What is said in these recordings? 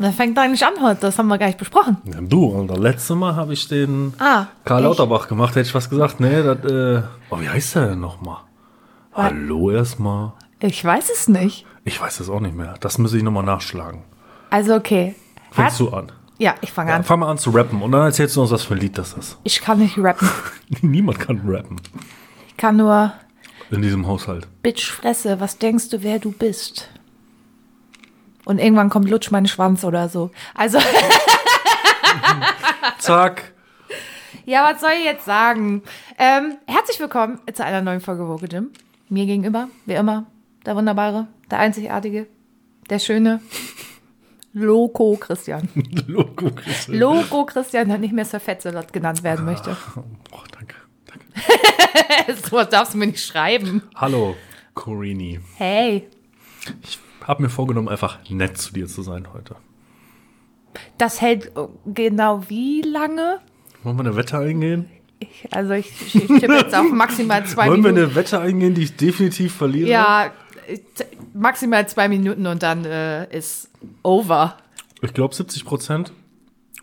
Das fängt eigentlich an heute, das haben wir gar nicht besprochen. Ja, du, Alter, letztes Mal habe ich den Ah, Karl ich. Lauterbach gemacht, hätte ich was gesagt. Nee, das, äh, oh, wie heißt der denn nochmal? Hallo erstmal. Ich weiß es nicht. Ich weiß es auch nicht mehr. Das muss ich nochmal nachschlagen. Also okay. Fängst Herz- du an? Ja, ich fange Ja, an. fang mal an zu rappen und dann erzählst du uns, was für ein Lied das ist. Ich kann nicht rappen. Niemand kann rappen Ich kann nur in diesem Haushalt. Bitch Fresse, was denkst du, wer du bist? Und irgendwann kommt Lutsch mein Schwanz oder so. Also, Zack. ja, was soll ich jetzt sagen? Ähm, herzlich willkommen zu einer neuen Folge Woke Jim. Mir gegenüber, wie immer, der wunderbare, der einzigartige, der schöne Loco Christian. Logo. Christian. Loco Christian, der nicht mehr Sir Fetzelot genannt werden möchte. Oh, danke. danke. so was darfst du mir nicht schreiben. Hallo, Corini. Hey, Ich habe mir vorgenommen, einfach nett zu dir zu sein heute. das hält genau wie lange? Wollen wir eine Wette eingehen? Ich, also ich, ich tippe jetzt auf maximal zwei Wollen wir Minuten. eine Wette eingehen, die ich definitiv verliere? Ja, maximal zwei Minuten und dann äh, ist over. Ich glaube 70 Prozent,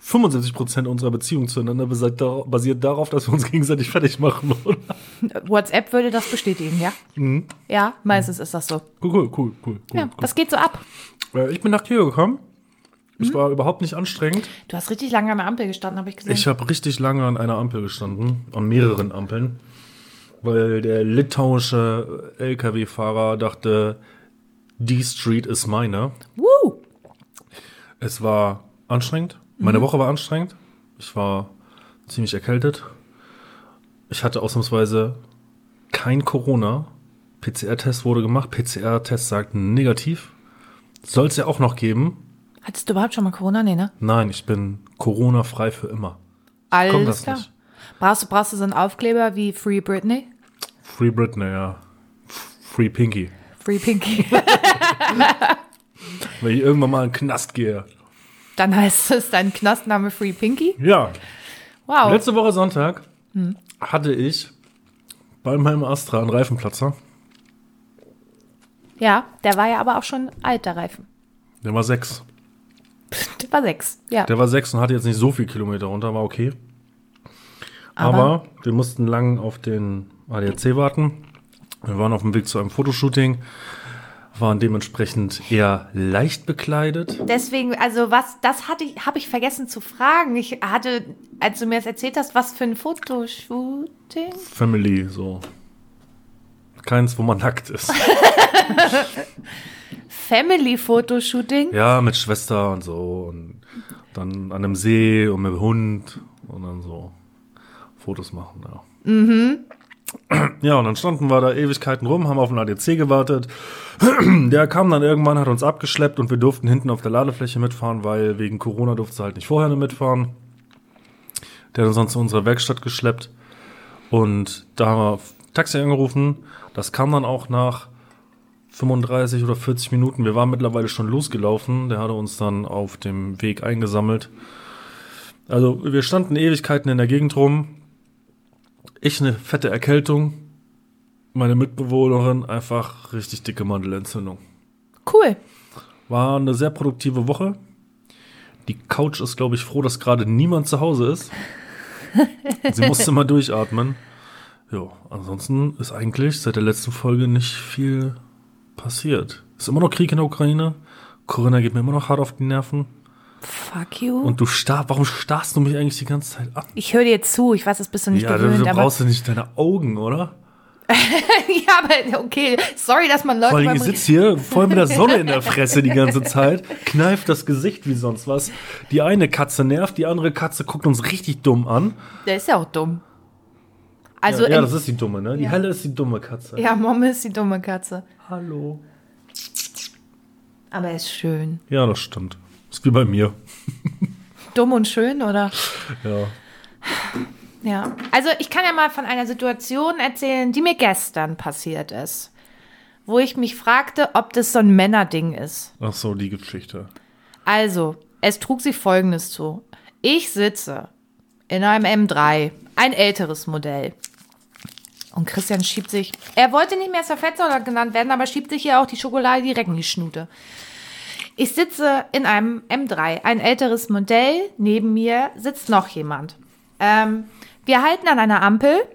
75 Prozent unserer Beziehung zueinander basiert da- basiert darauf, dass wir uns gegenseitig fertig machen, oder? WhatsApp würde das bestätigen, ja? Ja, meistens ist das so. Cool, cool, cool, cool. Ja, cool. das geht so ab. Äh, Ich bin nach hier gekommen. Es war überhaupt nicht anstrengend. Du hast richtig lange an der Ampel gestanden, habe ich gesehen. Ich habe richtig lange an einer Ampel gestanden, an mehreren Ampeln, weil der litauische LKW-Fahrer dachte, die Street ist meine. Woo! Es war anstrengend. Meine Woche war anstrengend. Ich war ziemlich erkältet. Ich hatte ausnahmsweise kein Corona. PCR-Test wurde gemacht. PCR-Test sagt negativ. Soll es ja auch noch geben. Hattest du überhaupt schon mal Corona? Nee, ne? Nein, ich bin Corona-frei für immer. Alles Kommt das klar. nicht. Brauchst du, brauchst du so einen Aufkleber wie Free Britney? Free Britney, ja. Free Pinky. Free Pinky. Wenn ich irgendwann mal in den Knast gehe. Dann heißt es dein Knastname Free Pinky. Ja. Wow. Letzte Woche Sonntag hatte ich bei meinem Astra einen Reifenplatzer. Ja, der war ja aber auch schon alt, der Reifen. Der war sechs. Der war sechs. Ja. Der war sechs und hatte jetzt nicht so viel Kilometer runter, war okay. Aber- Aber, wir mussten lang auf den ADAC warten. Wir waren auf dem Weg zu einem Fotoshooting, waren dementsprechend eher leicht bekleidet. Deswegen, also was, das hatte ich, habe ich vergessen zu fragen. Ich hatte, als du mir das erzählt hast, was für ein Fotoshooting? Family, so. Keins, wo man nackt ist. Family Fotoshooting? Ja, mit Schwester und so. Und dann an einem See und mit dem Hund und dann so Fotos machen, ja. Ja, und dann standen wir da Ewigkeiten rum, haben auf den ADC gewartet. Der kam dann irgendwann, hat uns abgeschleppt und wir durften hinten auf der Ladefläche mitfahren, weil wegen Corona durfte halt nicht vorher mitfahren. Der hat uns dann zu unserer Werkstatt geschleppt und da haben wir Taxi angerufen. Das kam dann auch nach 35 oder 40 Minuten. Wir waren mittlerweile schon losgelaufen. Der hatte uns dann auf dem Weg eingesammelt. Also wir standen Ewigkeiten in der Gegend rum. Ich eine fette Erkältung. Meine Mitbewohnerin einfach richtig dicke Mandelentzündung. Cool. War eine sehr produktive Woche. Die Couch ist, glaube ich, froh, dass gerade niemand zu Hause ist. Sie musste mal durchatmen. Ja, ansonsten ist eigentlich seit der letzten Folge nicht viel passiert. Ist immer noch Krieg in der Ukraine. Corinna geht mir immer noch hart auf die Nerven. Fuck you. Und du starr, warum starrst du mich eigentlich die ganze Zeit an? ich höre dir zu, ich weiß, das bist du nicht ja, du, gewöhnt, du aber. brauchst ja nicht deine Augen, oder? ja, aber okay, sorry, dass man Leute. Vor allem, ich sitze hier voll mit der Sonne in der Fresse die ganze Zeit, kneift das Gesicht wie sonst was. Die eine Katze nervt, die andere Katze guckt uns richtig dumm an. Der ist ja auch dumm. Also, ja, ja, das ist die dumme, ne? Die Ja. helle ist die dumme Katze. ja, Mom ist die dumme Katze. Hallo. Aber er ist schön. Ja, das stimmt. Ist wie bei mir. Dumm und schön, oder? Ja. Ja. Also, ich kann ja mal von einer Situation erzählen, die mir gestern passiert ist. Wo ich mich fragte, ob das so ein Männerding ist. Ach so, die Geschichte. Also, es trug sich folgendes zu. Ich sitze in einem M3, ein älteres Modell. Und Christian schiebt sich, er wollte nicht mehr Serfetzer genannt werden, aber schiebt sich hier auch die Schokolade direkt in die Schnute. Ich sitze in einem M3, ein älteres Modell. Neben mir sitzt noch jemand. Ähm, wir halten an einer Ampel.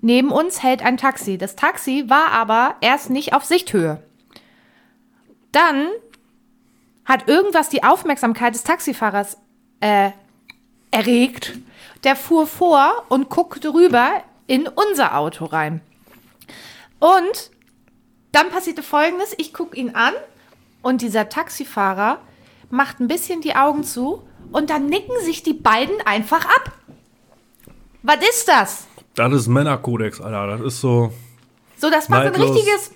Neben uns hält ein Taxi. Das Taxi war aber erst nicht auf Sichthöhe. Dann hat irgendwas die Aufmerksamkeit des Taxifahrers äh, erregt. Der fuhr vor und guckte rüber in unser Auto rein. Und dann passierte Folgendes. Ich gucke ihn an und dieser Taxifahrer macht ein bisschen die Augen zu und dann nicken sich die beiden einfach ab. Was ist das? Das ist Männerkodex, Alter. Das ist so So, das war so ein richtiges.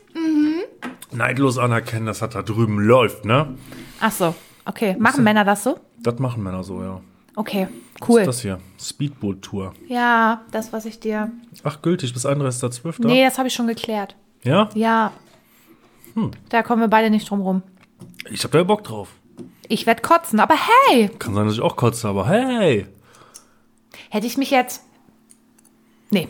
neidlos anerkennen, dass das da drüben läuft, ne? Ach so, okay. Machen Männer das so? Das machen Männer so, ja. Okay, Was cool. ist das hier? Speedboot-Tour. Ja, das, was ich dir. Ach, gültig bis 31.12. Nee, das habe ich schon geklärt. Ja? Ja. Da kommen wir beide nicht drum rum. Ich hab da Bock drauf. Ich werd kotzen, aber hey, Kann sein, dass ich auch kotze, aber hey. hätte ich mich jetzt. Nee.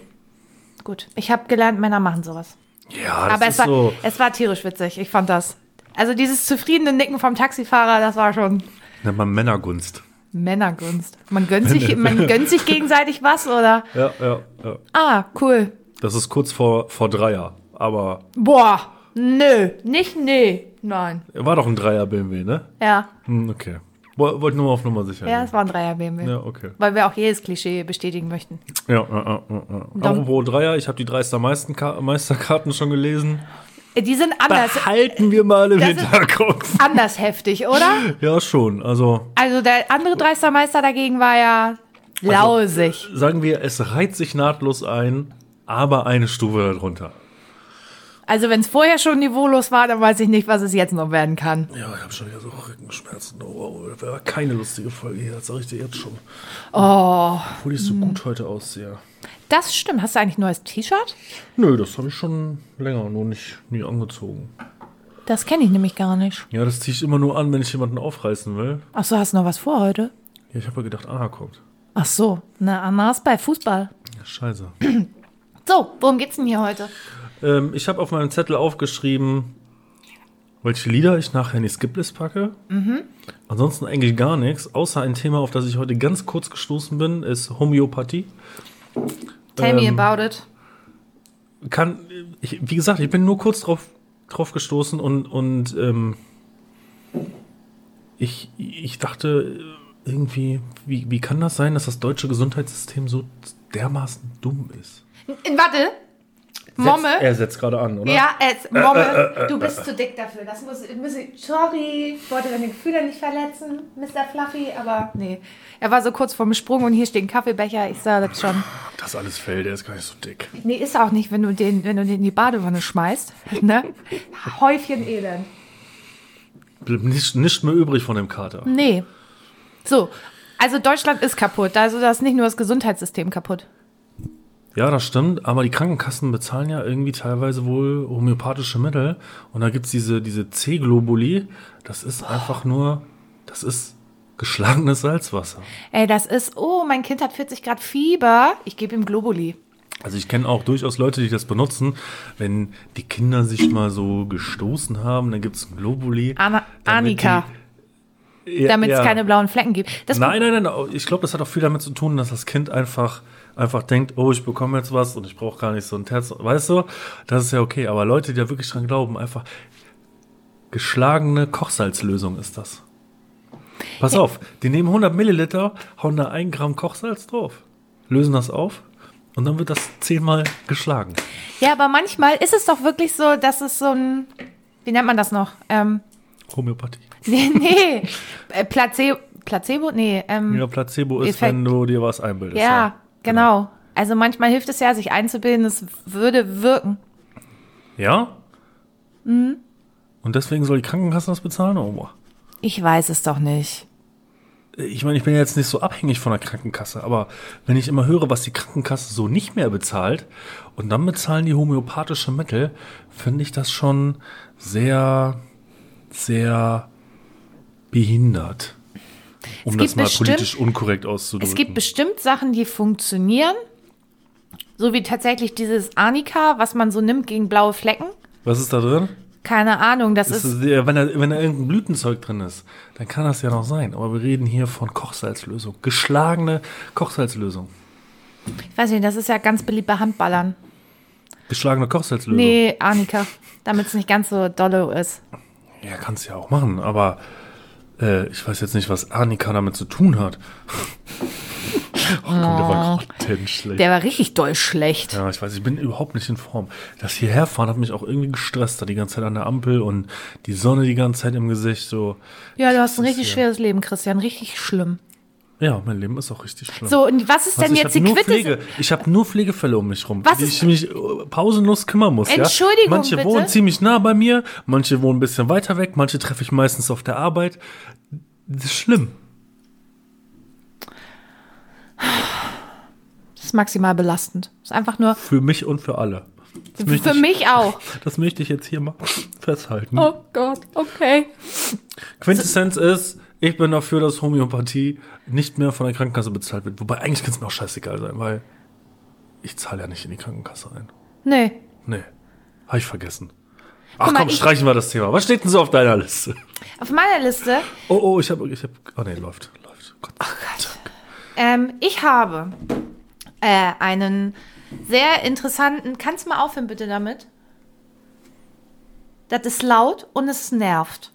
Gut. Ich habe gelernt, Männer machen sowas. Ja, das aber ist es war, so. es war tierisch witzig. Ich fand das. Also dieses zufriedene Nicken vom Taxifahrer, das war schon Nennt man Männergunst. Männergunst. Man gönnt sich, man gönnt sich gegenseitig was, oder? Ja, ja, ja. Ah, cool. Das ist kurz vor, vor Dreier. Aber Boah, nö, nicht nee. Nein. war doch ein Dreier BMW, ne? Ja, Hm, okay. Woll- Wollte nur mal auf Nummer sicher ja, es war ein Dreier BMW. Ja, okay. Weil wir auch jedes Klischee bestätigen möchten. Ja, ja, ja, ja. Apropos Dreier, ich habe die Dreister Meisten Meisterkarten schon gelesen. Äh, Die sind anders, Behalten wir mal im Das Hinterkopf. anders heftig, oder? Ja, schon. Also Also der andere Dreistermeister dagegen war ja lausig. sagen wir, es reiht sich nahtlos ein, aber eine Stufe darunter. Also wenn es vorher schon niveaulos war, dann weiß ich nicht, was es jetzt noch werden kann. Ja, ich habe schon wieder so Rückenschmerzen. Oh, oh, das war keine lustige Folge hier, das sag ich dir jetzt schon. Oh, Obwohl ich so gut heute aussehe. das stimmt. Hast du eigentlich ein neues T-Shirt? Nö, das habe ich schon länger, nur nicht nie angezogen. Das kenne ich nämlich gar nicht. Ja, das ziehe ich immer nur an, wenn ich jemanden aufreißen will. Ach so, hast du noch was vor heute? Ja, ich habe ja gedacht, Anna kommt. Ach so, na, Anna ist bei Fußball. Ja, scheiße. So, worum geht's denn hier heute? Ähm, ich habe auf meinem Zettel aufgeschrieben, welche Lieder ich nachher in die Skiplist packe. Ansonsten eigentlich gar nichts, außer ein Thema, auf das ich heute ganz kurz gestoßen bin, ist Homöopathie. Tell Ähm, me about it. kann, ich, wie gesagt, ich bin nur kurz drauf, drauf gestoßen und, und ähm, ich, ich dachte irgendwie, wie, wie kann das sein, dass das deutsche Gesundheitssystem so dermaßen dumm ist? Warte. Momme. Setzt, er setzt gerade an, oder? Ja, es, Momme, du bist zu dick dafür. Das muss, muss ich, sorry, ich wollte deine Gefühle nicht verletzen, Mr. Fluffy, aber nee. Er war so kurz vorm Sprung und hier steht ein Kaffeebecher. Ich sah das schon. Das alles fällt, der ist gar nicht so dick. Nee, ist auch nicht, wenn du den, wenn du den in die Badewanne schmeißt. Ne? Häufchen Elend. Blieb nicht, nicht mehr übrig von dem Kater. Nee. So. Also Deutschland ist kaputt. Also da ist nicht nur das Gesundheitssystem kaputt. Ja, das stimmt, aber die Krankenkassen bezahlen ja irgendwie teilweise wohl homöopathische Mittel. Und da gibt's diese, diese C-Globuli. Das ist einfach nur, das ist geschlagenes Salzwasser. Ey, das ist, oh, mein Kind hat 40 Grad Fieber. Ich gebe ihm Globuli. Also ich kenne auch durchaus Leute, die das benutzen. Wenn die Kinder sich mal so gestoßen haben, dann gibt's ein Globuli. Anna, damit Annika, die- Ja, damit es ja. keine blauen Flecken gibt. Das Nein, nein, nein. Ich glaube, das hat auch viel damit zu tun, dass das Kind einfach, einfach denkt, oh, ich bekomme jetzt was und ich brauche gar nicht so ein Terz. Weißt du? Das ist ja okay. Aber Leute, die da wirklich dran glauben, einfach geschlagene Kochsalzlösung ist das. Pass auf, die nehmen 100 Milliliter, hauen da ein Gramm Kochsalz drauf, lösen das auf und dann wird das zehnmal geschlagen. Ja, aber manchmal ist es doch wirklich so, dass es so ein, wie nennt man das noch? Ähm, Homöopathie. nee, nee, äh, Placebo, Placebo? Nee, ähm, Ja, Placebo ist, Effekt. wenn du dir was einbildest. ja, genau. Also manchmal hilft es ja, sich einzubilden, es würde wirken. Ja? Mhm. Und deswegen soll die Krankenkasse das bezahlen? Boah. Ich weiß es doch nicht. ich meine, ich bin ja jetzt nicht so abhängig von der Krankenkasse, aber wenn ich immer höre, was die Krankenkasse so nicht mehr bezahlt und dann bezahlen die homöopathische Mittel, finde ich das schon sehr, sehr behindert. Um das mal bestimmt- politisch unkorrekt auszudrücken. Es gibt bestimmt Sachen, die funktionieren. So wie tatsächlich dieses Arnika, was man so nimmt gegen blaue Flecken. was ist da drin? Keine Ahnung, das, ist. ist, wenn, da, wenn da irgendein Blütenzeug drin ist, dann kann das ja noch sein. Aber wir reden hier von Kochsalzlösung. Geschlagene Kochsalzlösung. Ich weiß nicht, das ist ja ganz beliebt bei Handballern. Geschlagene Kochsalzlösung. Nee, Annika. Damit es nicht ganz so dolle ist. Ja, kannst ja auch machen, aber äh, ich weiß jetzt nicht, was Annika damit zu tun hat. oh, komm, der war grottenschlecht. Der war richtig doll schlecht. Ja, ich weiß, ich bin überhaupt nicht in Form. Das hierherfahren hat mich auch irgendwie gestresst, da die ganze Zeit an der Ampel und die Sonne die ganze Zeit im Gesicht, so. Ja, du hast ein Das ist richtig schweres Leben, Christian. Richtig schlimm. Ja, mein Leben ist auch richtig schlimm. So, und was ist Also denn jetzt die? Pflege, ich habe nur Pflegefälle um mich rum, Was die ich mich äh, pausenlos kümmern muss. Entschuldigung, ja? Manche bitte? wohnen ziemlich nah bei mir, manche wohnen ein bisschen weiter weg, manche treffe ich meistens auf der Arbeit. Das ist schlimm. Das ist maximal belastend. Das ist einfach nur Für mich und für alle. Das für ich, mich auch. Das möchte ich jetzt hier mal festhalten. Oh Gott, okay. Quintessenz ist, ich bin dafür, dass Homöopathie nicht mehr von der Krankenkasse bezahlt wird. Wobei eigentlich kann es mir auch scheißegal sein, weil ich zahle ja nicht in die Krankenkasse ein. Nee. Nee, habe ich vergessen. Ach Guck komm, ich- streichen wir das Thema. Was steht denn so auf deiner Liste? Auf meiner Liste, Oh, oh, ich habe, ich habe, oh nee, läuft, läuft. Gott. ähm, ich habe äh, einen sehr interessanten. Kannst du mal aufhören, bitte damit? Das ist laut und es nervt.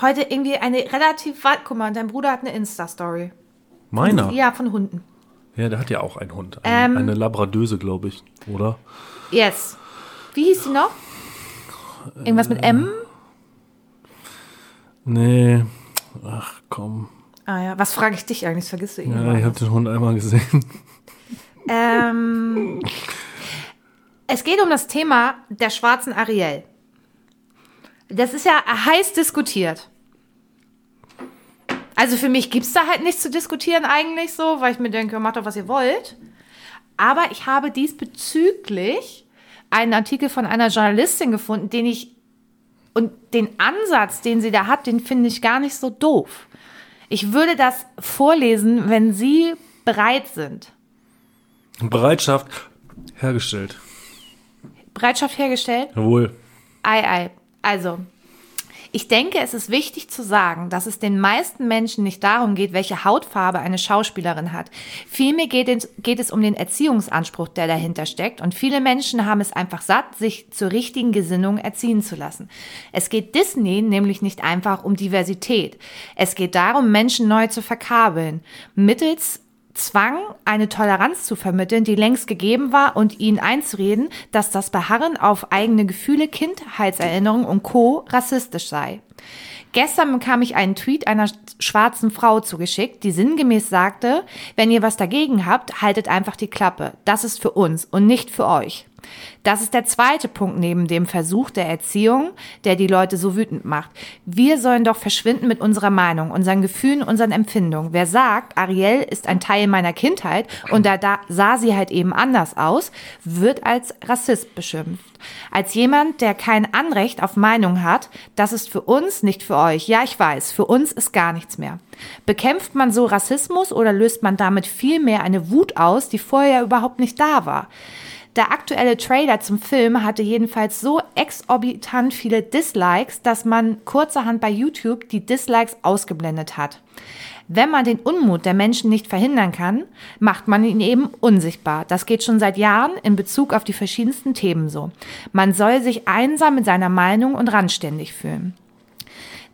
Heute irgendwie eine relativ weit. Guck mal, dein Bruder hat eine Insta-Story. Meiner? Ja, von Hunden. Ja, der hat ja auch einen Hund. Ein, Ähm. eine Labradöse, glaube ich, oder? Yes. Wie hieß die noch? Irgendwas mit M? Nee. Ach komm. Ah ja, was frage ich dich eigentlich? Das vergisst du Ja, irgendwann. ich habe den Hund einmal gesehen. Ähm, es geht um das Thema der schwarzen Ariel. Das ist ja heiß diskutiert. Also für mich gibt es da halt nichts zu diskutieren eigentlich so, weil ich mir denke, macht doch, was ihr wollt. Aber ich habe diesbezüglich einen Artikel von einer Journalistin gefunden, den ich und den Ansatz, den sie da hat, den finde ich gar nicht so doof. Ich würde das vorlesen, wenn Sie bereit sind. Bereitschaft hergestellt. Bereitschaft hergestellt? Jawohl. Ei, ei. Also, ich denke, es ist wichtig zu sagen, dass es den meisten Menschen nicht darum geht, welche Hautfarbe eine Schauspielerin hat. Vielmehr geht es, geht es um den Erziehungsanspruch, der dahinter steckt. Und viele Menschen haben es einfach satt, sich zur richtigen Gesinnung erziehen zu lassen. Es geht Disney nämlich nicht einfach um Diversität. Es geht darum, Menschen neu zu verkabeln. Mittels Zwang, eine Toleranz zu vermitteln, die längst gegeben war und ihnen einzureden, dass das Beharren auf eigene Gefühle, Kindheitserinnerungen und Co. rassistisch sei. Gestern bekam ich einen Tweet einer schwarzen Frau zugeschickt, die sinngemäß sagte, wenn ihr was dagegen habt, haltet einfach die Klappe. Das ist für uns und nicht für euch. Das ist der zweite Punkt neben dem Versuch der Erziehung, der die Leute so wütend macht. Wir sollen doch verschwinden mit unserer Meinung, unseren Gefühlen, unseren Empfindungen. Wer sagt, Ariel ist ein Teil meiner Kindheit und da, da sah sie halt eben anders aus, wird als Rassist beschimpft. Als jemand, der kein Anrecht auf Meinung hat, das ist für uns, nicht für euch. Ja, ich weiß, für uns ist gar nichts mehr. Bekämpft man so Rassismus oder löst man damit viel mehr eine Wut aus, die vorher überhaupt nicht da war? Der aktuelle Trailer zum Film hatte jedenfalls so exorbitant viele Dislikes, dass man kurzerhand bei YouTube die Dislikes ausgeblendet hat. Wenn man den Unmut der Menschen nicht verhindern kann, macht man ihn eben unsichtbar. Das geht schon seit Jahren in Bezug auf die verschiedensten Themen so. Man soll sich einsam mit seiner Meinung und randständig fühlen.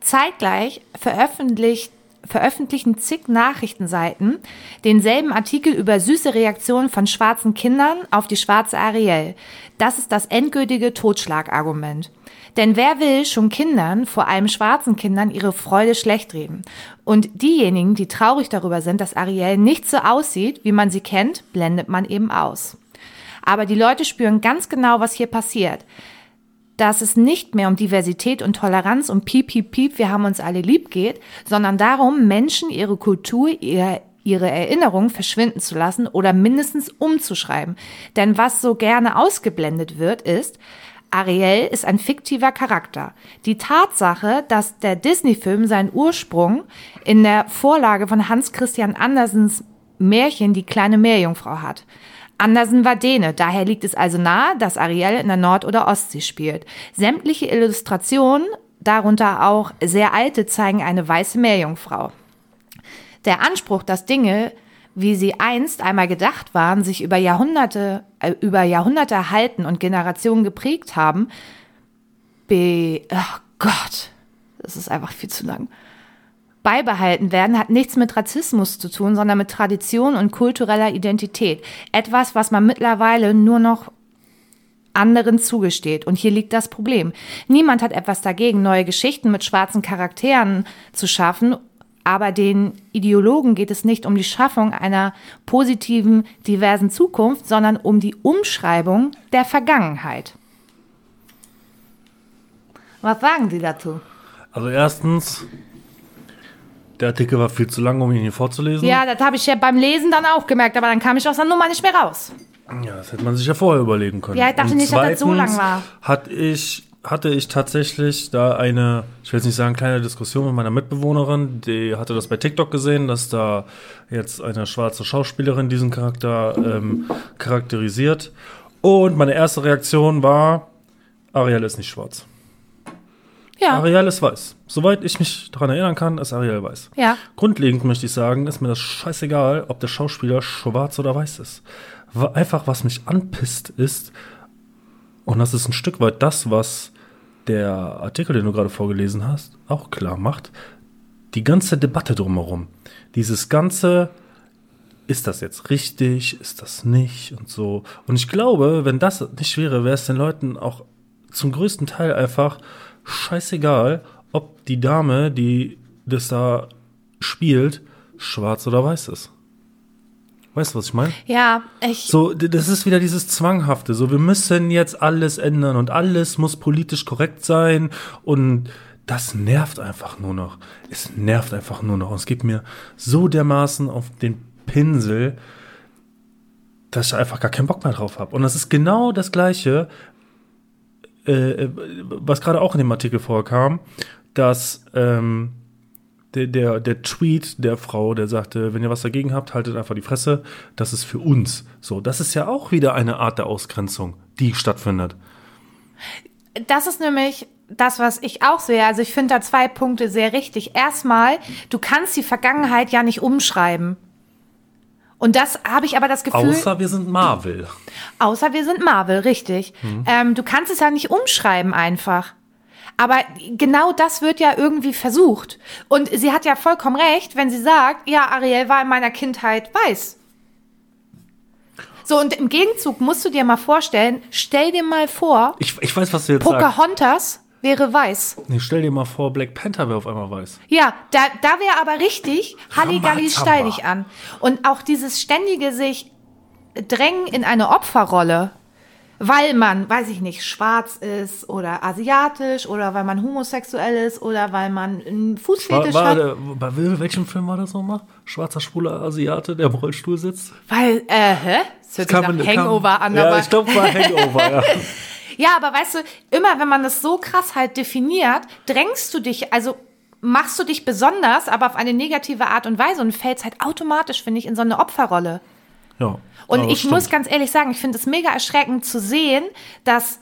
Zeitgleich veröffentlicht veröffentlichen zig Nachrichtenseiten denselben Artikel über süße Reaktionen von schwarzen Kindern auf die schwarze Ariel. Das ist das endgültige Totschlagargument. Denn wer will schon Kindern, vor allem schwarzen Kindern, ihre Freude schlecht reden? Und diejenigen, die traurig darüber sind, dass Ariel nicht so aussieht, wie man sie kennt, blendet man eben aus. Aber die Leute spüren ganz genau, was hier passiert dass es nicht mehr um Diversität und Toleranz und piep, piep, piep, wir haben uns alle lieb geht, sondern darum, Menschen ihre Kultur, ihr, ihre Erinnerungen verschwinden zu lassen oder mindestens umzuschreiben. Denn was so gerne ausgeblendet wird, ist, Ariel ist ein fiktiver Charakter. Die Tatsache, dass der Disney-Film seinen Ursprung in der Vorlage von Hans Christian Andersens Märchen Die kleine Meerjungfrau hat. Andersen war Däne, daher liegt es also nahe, dass Ariel in der Nord- oder Ostsee spielt. Sämtliche Illustrationen, darunter auch sehr alte, zeigen eine weiße Meerjungfrau. Der Anspruch, dass Dinge, wie sie einst einmal gedacht waren, sich über Jahrhunderte, äh, über Jahrhunderte erhalten und Generationen geprägt haben, be, oh Gott, das ist einfach viel zu lang. Beibehalten werden hat nichts mit Rassismus zu tun, sondern mit Tradition und kultureller Identität. Etwas, was man mittlerweile nur noch anderen zugesteht. Und hier liegt das Problem. Niemand hat etwas dagegen, neue Geschichten mit schwarzen Charakteren zu schaffen, aber den Ideologen geht es nicht um die Schaffung einer positiven, diversen Zukunft, sondern um die Umschreibung der Vergangenheit. Was sagen Sie dazu? Also erstens, der Artikel war viel zu lang, um ihn hier vorzulesen. Ja, das habe ich ja beim Lesen dann auch gemerkt, aber dann kam ich aus der Nummer nicht mehr raus. Ja, das hätte man sich ja vorher überlegen können. Ja, ich dachte Und nicht, dass das so lang war. Hatte ich, hatte ich tatsächlich da eine, ich will jetzt nicht sagen, kleine Diskussion mit meiner Mitbewohnerin, die hatte das bei TikTok gesehen, dass da jetzt eine schwarze Schauspielerin diesen Charakter ähm, charakterisiert. Und meine erste Reaktion war, Ariel ist nicht schwarz. Ja, Ariel ist weiß. Soweit ich mich daran erinnern kann, ist Ariel weiß. ja. Grundlegend möchte ich sagen, ist mir das scheißegal, ob der Schauspieler schwarz oder weiß ist. Einfach, was mich anpisst, ist, und das ist ein Stück weit das, was der Artikel, den du gerade vorgelesen hast, auch klar macht, die ganze Debatte drumherum. Dieses ganze, ist das jetzt richtig, ist das nicht und so. Und ich glaube, wenn das nicht wäre, wäre es den Leuten auch zum größten Teil einfach scheißegal, ob die Dame, die das da spielt, schwarz oder weiß ist. Weißt du, was ich meine? Ja, ich. So, das ist wieder dieses Zwanghafte. So, wir müssen jetzt alles ändern und alles muss politisch korrekt sein und das nervt einfach nur noch. Es nervt einfach nur noch. Und es geht mir so dermaßen auf den Pinsel, dass ich einfach gar keinen Bock mehr drauf habe. Und das ist genau das Gleiche, äh, was gerade auch in dem Artikel vorkam, dass ähm, der, der, der Tweet der Frau, der sagte, wenn ihr was dagegen habt, haltet einfach die Fresse. Das ist für uns. So, das ist ja auch wieder eine Art der Ausgrenzung, die stattfindet. Das ist nämlich das, was ich auch sehe. Also ich finde da zwei Punkte sehr richtig. Erstmal, du kannst die Vergangenheit ja nicht umschreiben. Und das habe ich aber das Gefühl. Außer wir sind Marvel. Außer wir sind Marvel, richtig. Ähm, du kannst es ja nicht umschreiben einfach. Aber genau das wird ja irgendwie versucht. Und sie hat ja vollkommen recht, wenn sie sagt, ja, Ariel war in meiner Kindheit weiß. So, und im Gegenzug musst du dir mal vorstellen, stell dir mal vor, Ich, ich weiß, was du jetzt sagst. Wäre weiß. Nee, stell dir mal vor, Black Panther wäre auf einmal weiß. Ja, da, da wäre aber richtig Halligalli steil dich an. Und auch dieses ständige sich drängen in eine Opferrolle, weil man, weiß ich nicht, schwarz ist oder asiatisch oder weil man homosexuell ist oder weil man einen War, Fußfetisch war hat. der, bei welchem Film war das nochmal? Schwarzer schwuler Asiate, der im Rollstuhl sitzt? Weil, äh, hä? Das hört sich nach Hangover kam- an, Ja, ich glaube, war Hangover, ja. Ja, aber weißt du, immer wenn man das so krass halt definiert, drängst du dich, also machst du dich besonders, aber auf eine negative Art und Weise und fällst halt automatisch, finde ich, in so eine Opferrolle. ja. Und ich stimmt. muss ganz ehrlich sagen, ich finde es mega erschreckend zu sehen, dass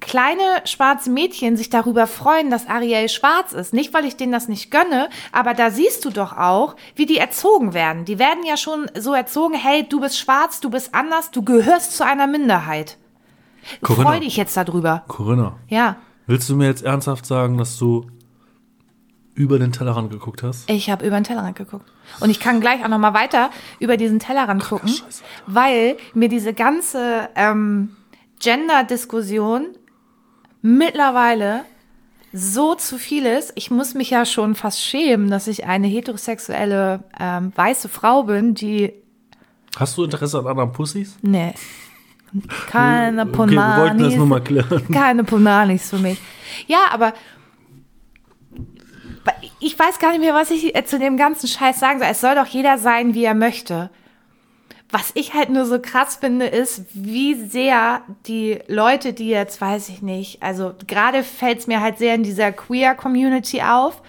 kleine schwarze Mädchen sich darüber freuen, dass Ariel schwarz ist. Nicht, weil ich denen das nicht gönne, aber da siehst du doch auch, wie die erzogen werden. Die werden ja schon so erzogen, hey, du bist schwarz, du bist anders, du gehörst zu einer Minderheit. Corinna. Freu dich jetzt darüber. Corinna, Ja, willst du mir jetzt ernsthaft sagen, dass du über den Tellerrand geguckt hast? ich habe über den Tellerrand geguckt. Und ich kann gleich auch noch mal weiter über diesen Tellerrand gucken, Scheiße. weil mir diese ganze ähm, Gender-Diskussion mittlerweile so zu viel ist. Ich muss mich ja schon fast schämen, dass ich eine heterosexuelle ähm, weiße Frau bin, die Hast du Interesse an anderen Pussys? nee, keine Okay, wir wollten das Punanis. nur mal klären. Keine Punanis für mich. Ja, aber ich weiß gar nicht mehr, was ich äh, zu dem ganzen Scheiß sagen soll. Es soll doch jeder sein, wie er möchte. Was ich halt nur so krass finde, ist, wie sehr die Leute, die jetzt, weiß ich nicht, also gerade fällt es mir halt sehr in dieser Queer-Community auf,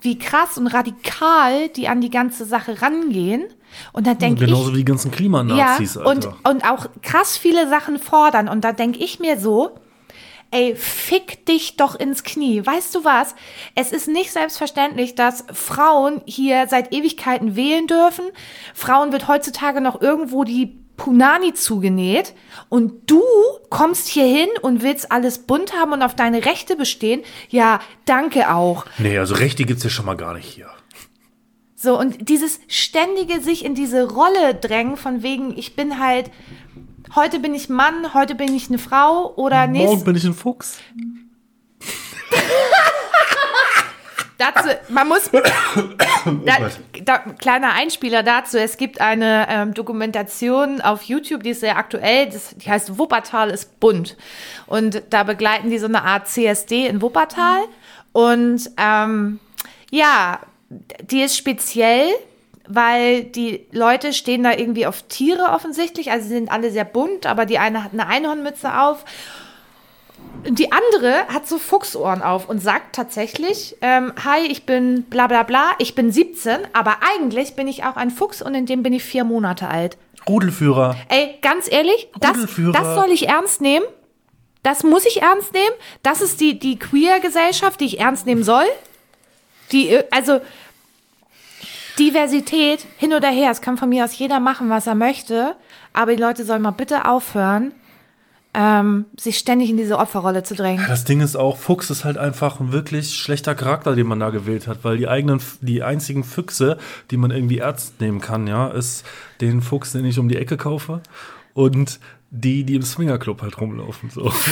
wie krass und radikal die an die ganze Sache rangehen. Und da denke ich. Genauso wie die ganzen Klimanazis, ja, und, Alter. und auch krass viele Sachen fordern. Und da denke ich mir so, ey, fick dich doch ins Knie. Weißt du was? Es ist nicht selbstverständlich, dass Frauen hier seit Ewigkeiten wählen dürfen. Frauen wird heutzutage noch irgendwo die Punani zugenäht und du kommst hier hin und willst alles bunt haben und auf deine Rechte bestehen. Ja, danke auch. Nee, also Rechte gibt's ja schon mal gar nicht hier. So, und dieses ständige sich in diese Rolle drängen, von wegen, ich bin halt, heute bin ich Mann, heute bin ich eine Frau oder Morgen nächstes. bin ich ein Fuchs. Dazu, man muss. Da, da, kleiner Einspieler dazu. Es gibt eine ähm, Dokumentation auf YouTube, die ist sehr aktuell. Das, die heißt Wuppertal ist bunt. Und da begleiten die so eine Art CSD in Wuppertal. Und ähm, ja, die ist speziell, weil die Leute stehen da irgendwie auf Tiere offensichtlich. Also sie sind alle sehr bunt, aber die eine hat eine Einhornmütze auf. Und die andere hat so Fuchsohren auf und sagt tatsächlich, ähm, hi, ich bin bla bla bla, ich bin 17, aber eigentlich bin ich auch ein Fuchs und in dem bin ich vier Monate alt. Rudelführer. Ey, ganz ehrlich, das, das soll ich ernst nehmen. Das muss ich ernst nehmen. Das ist die, die Queer-Gesellschaft, die ich ernst nehmen soll. Die, also, Diversität hin oder her. Es kann von mir aus jeder machen, was er möchte. Aber die Leute sollen mal bitte aufhören, ähm, sich ständig in diese Opferrolle zu drängen. Das Ding ist auch, Fuchs ist halt einfach ein wirklich schlechter Charakter, den man da gewählt hat, weil die eigenen, die einzigen Füchse, die man irgendwie ernst nehmen kann, ja, ist den Fuchs, den ich um die Ecke kaufe und die, die im Swingerclub halt rumlaufen, so.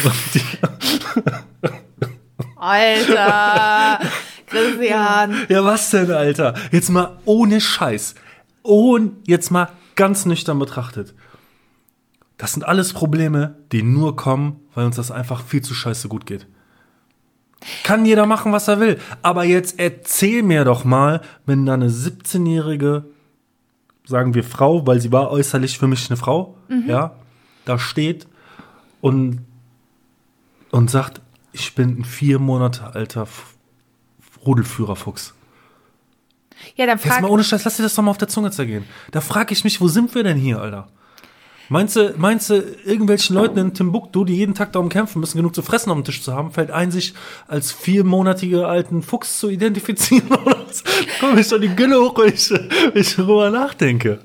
Alter, Christian. ja, was denn, Alter? Jetzt mal ohne Scheiß. Und jetzt mal ganz nüchtern betrachtet. Das sind alles Probleme, die nur kommen, weil uns das einfach viel zu scheiße gut geht. Kann jeder machen, was er will. Aber jetzt erzähl mir doch mal, wenn da eine 17-jährige, sagen wir Frau, weil sie war äußerlich für mich eine Frau, ja, da steht und, und sagt, ich bin ein vier Monate alter Rudelführerfuchs. Ja, dann Jetzt frag, mal ohne Scheiß, lass dir das doch mal auf der Zunge zergehen. Da frage ich mich, wo sind wir denn hier, Alter? Meinst du, meinst du, irgendwelchen Leuten in Timbuktu, die jeden Tag darum kämpfen müssen, genug zu fressen auf dem Tisch zu haben, fällt ein, sich als viermonatige alten Fuchs zu identifizieren? Oder? Da komme ich doch die Gülle hoch, wenn ich, wenn ich darüber nachdenke.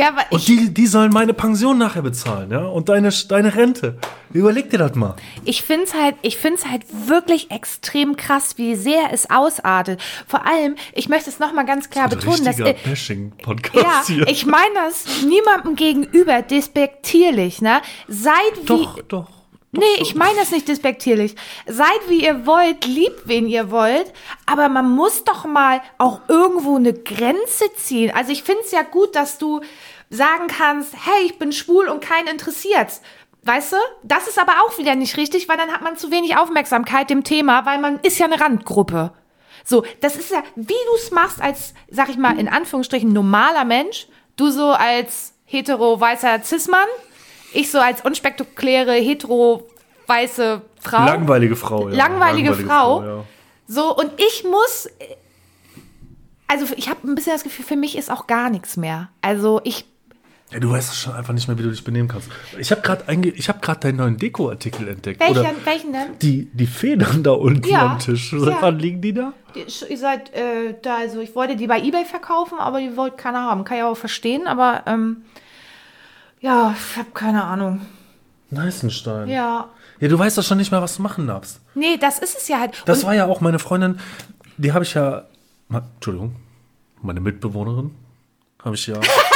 Ja, aber Und die, die sollen meine Pension nachher bezahlen, ja? Und deine, deine Rente. Überleg dir das mal. ich find's halt, ich find's halt wirklich extrem krass, wie sehr es ausartet. Vor allem, ich möchte es nochmal ganz klar betonen, dass, äh, Bashing-Podcast ja, hier. ich meine das niemandem gegenüber despektierlich, ne? Seid wie, doch, doch. Nee, ich meine das nicht despektierlich. Seid wie ihr wollt, liebt wen ihr wollt, aber man muss doch mal auch irgendwo eine Grenze ziehen. Also ich finde es ja gut, dass du sagen kannst, hey, ich bin schwul und keinen interessiert's. Weißt du? Das ist aber auch wieder nicht richtig, weil dann hat man zu wenig Aufmerksamkeit dem Thema, weil man ist ja eine Randgruppe. So, das ist ja, wie du es machst als, sag ich mal, in Anführungsstrichen normaler Mensch, du so als hetero weißer Cis-Mann, ich so als unspektakuläre hetero weiße Frau. Langweilige Frau, ja. Langweilige Frau. ja. So, und ich muss. Also, ich habe ein bisschen das Gefühl, für mich ist auch gar nichts mehr. Also, ich. Ja, du weißt schon einfach nicht mehr, wie du dich benehmen kannst. Ich habe gerade habe gerade deinen neuen Deko-Artikel entdeckt. Welchen, Oder welchen denn? die, die Federn da unten Ja, am Tisch. ja. Seit wann liegen die da? Die- Ihr seid äh, da, also ich wollte die bei Ebay verkaufen, aber die wollte keiner haben. Kann ich auch verstehen, aber ähm, ja, ich habe keine Ahnung. Neißenstein. Ja. Ja, du weißt doch schon nicht mehr, was du machen darfst. Nee, das ist es ja halt. Das Und- war ja auch meine Freundin, die habe ich ja, Entschuldigung, meine Mitbewohnerin, habe ich ja,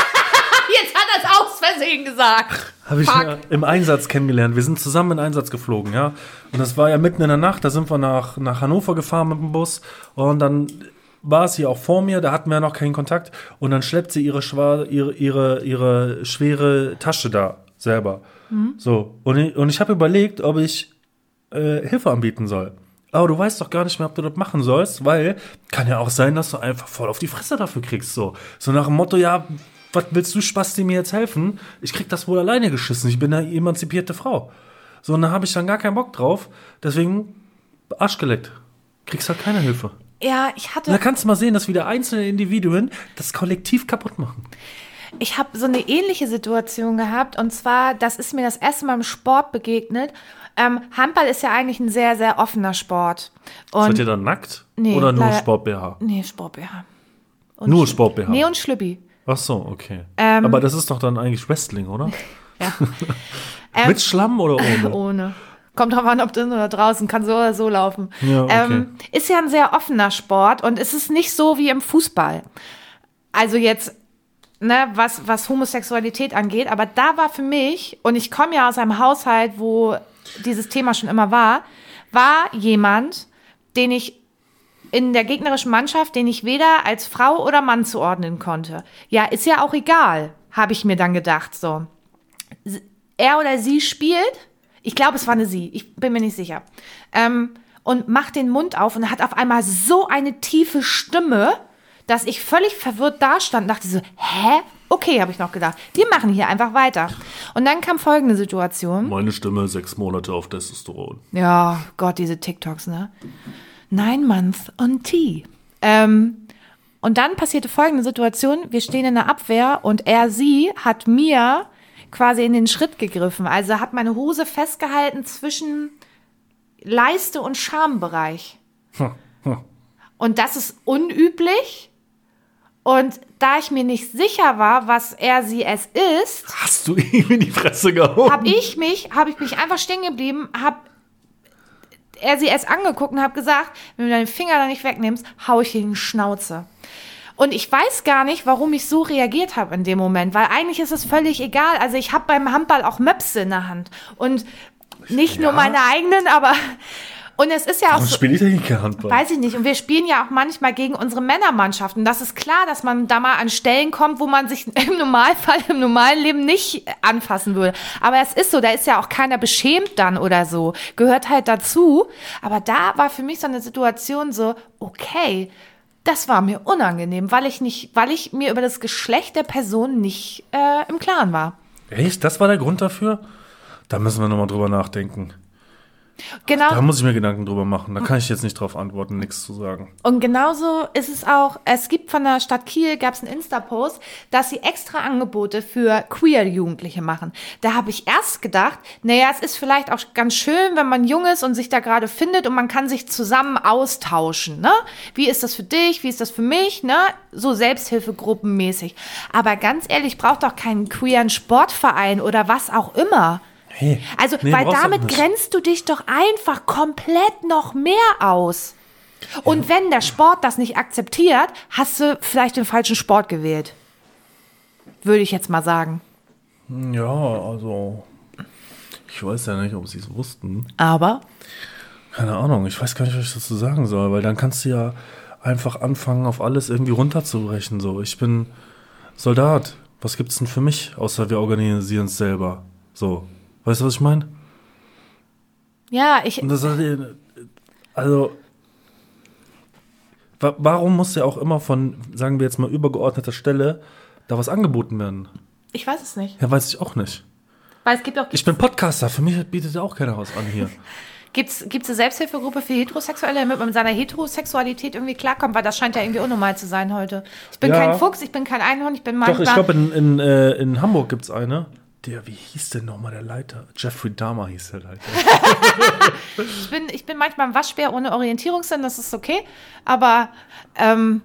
er Versehen gesagt. habe ich ja im Einsatz kennengelernt. Wir sind zusammen in Einsatz geflogen, ja. Und das war ja mitten in der Nacht, da sind wir nach, nach Hannover gefahren mit dem Bus und dann war sie auch vor mir, da hatten wir noch keinen Kontakt und dann schleppt sie ihre, schwa- ihre, ihre, ihre schwere Tasche da selber. So, und ich, und ich habe überlegt, ob ich äh, Hilfe anbieten soll. Aber du weißt doch gar nicht mehr, ob du das machen sollst, weil kann ja auch sein, dass du einfach voll auf die Fresse dafür kriegst. So, so nach dem Motto, ja, was willst du, Spasti, mir jetzt helfen? Ich krieg das wohl alleine geschissen. Ich bin eine emanzipierte Frau. So, und da habe ich dann gar keinen Bock drauf. Deswegen Arsch geleckt. Kriegst halt keine Hilfe. Ja, ich hatte, da kannst du mal sehen, dass wieder einzelne Individuen das Kollektiv kaputt machen. ich habe so eine ähnliche Situation gehabt und zwar, das ist mir das erste Mal im Sport begegnet. Ähm, Handball ist ja eigentlich ein sehr, sehr offener Sport. Seid Und ihr dann nackt? Nee, Oder nur leider- Sport-BH? nee, Sport BH. Und Nur Sch- Sport-BH? Nee, und Schlüppi. Ach so, okay. Ähm, Aber das ist doch dann eigentlich Wrestling, oder? Ja. Ähm, Mit Schlamm oder ohne? Ohne. Kommt drauf an, ob drin oder draußen, kann so oder so laufen. Ja, okay. ähm, ist ja ein sehr offener Sport und es ist nicht so wie im Fußball. Also jetzt, ne, was, was Homosexualität angeht, aber da war für mich, und ich komme ja aus einem Haushalt, wo dieses Thema schon immer war, war jemand, den ich in der gegnerischen Mannschaft, den ich weder als Frau oder Mann zuordnen konnte. Ja, ist ja auch egal, habe ich mir dann gedacht, so er oder sie spielt, ich glaube, es war eine sie, ich bin mir nicht sicher, ähm, und macht den Mund auf und hat auf einmal so eine tiefe Stimme, dass ich völlig verwirrt dastand und dachte so, hä? Okay, habe ich noch gedacht. Die machen hier einfach weiter. Und dann kam folgende Situation. Meine Stimme sechs Monate auf Testosteron. Ja, Gott, diese TikToks, ne? Nine months on tea. Ähm, und dann passierte folgende Situation. Wir stehen in der Abwehr und er, sie hat mir quasi in den Schritt gegriffen. Also hat meine Hose festgehalten zwischen Leiste und Schambereich. Und das ist unüblich. Und da ich mir nicht sicher war, was er, sie, es ist, Hast du ihm in die Fresse gehauen? habe ich mich, habe ich mich einfach stehen geblieben, habe er sie erst angeguckt und habe gesagt, wenn du deinen Finger da nicht wegnimmst, hau ich in die Schnauze. Und ich weiß gar nicht, warum ich so reagiert habe in dem Moment, weil eigentlich ist es völlig egal. Also ich habe beim Handball auch Möpse in der Hand und nicht nur Ja? meine eigenen, aber und es ist ja auch Warum so, spiele ich eigentlich Handball? Weiß ich nicht. Und wir spielen ja auch manchmal gegen unsere Männermannschaften. Das ist klar, dass man da mal an Stellen kommt, wo man sich im Normalfall, im normalen Leben nicht anfassen würde. Aber es ist so, da ist ja auch keiner beschämt dann oder so. Gehört halt dazu. Aber da war für mich so eine Situation so, okay, das war mir unangenehm, weil ich nicht, weil ich mir über das Geschlecht der Person nicht äh, im Klaren war. Echt? Das war der Grund dafür? Da müssen wir nochmal drüber nachdenken. Genau. Da muss ich mir Gedanken drüber machen. Da kann ich jetzt nicht drauf antworten, nichts zu sagen. Und genauso ist es auch, es gibt von der Stadt Kiel, gab es einen Insta-Post, dass sie extra Angebote für queer-Jugendliche machen. Da habe ich erst gedacht, naja, es ist vielleicht auch ganz schön, wenn man jung ist und sich da gerade findet und man kann sich zusammen austauschen. Ne? Wie ist das für dich? Wie ist das für mich? Ne? So Selbsthilfegruppenmäßig. Aber ganz ehrlich, braucht doch keinen queeren Sportverein oder was auch immer. Hey, Also, nee, weil damit grenzt du dich doch einfach komplett noch mehr aus. Und wenn der Sport das nicht akzeptiert, hast du vielleicht den falschen Sport gewählt. Würde ich jetzt mal sagen. Ja, also. Ich weiß ja nicht, ob sie es wussten. Aber Keine Ahnung, ich weiß gar nicht, was ich dazu sagen soll, weil dann kannst du ja einfach anfangen, auf alles irgendwie runterzubrechen. So, ich bin Soldat. Was gibt's denn für mich, außer wir organisieren es selber? So, weißt du, was ich meine? ja, ich, Und das also wa- warum muss ja auch immer von, sagen wir jetzt mal, übergeordneter Stelle da was angeboten werden? ich weiß es nicht. Ja, weiß ich auch nicht. Weil es gibt auch, Ich bin Podcaster, für mich bietet ja auch keiner was an hier. gibt's, gibt's eine Selbsthilfegruppe für Heterosexuelle, damit man mit seiner Heterosexualität irgendwie klarkommt, weil das scheint ja irgendwie unnormal zu sein heute. Ich bin Ja. kein Fuchs, ich bin kein Einhorn, ich bin Doch, manchmal. ich glaube, in, in, äh, in Hamburg gibt's eine. Der, wie hieß denn nochmal der Leiter? Jeffrey Dahmer hieß der Leiter. Ich bin, ich bin manchmal ein Waschbär ohne Orientierungssinn, das ist okay. Aber ähm,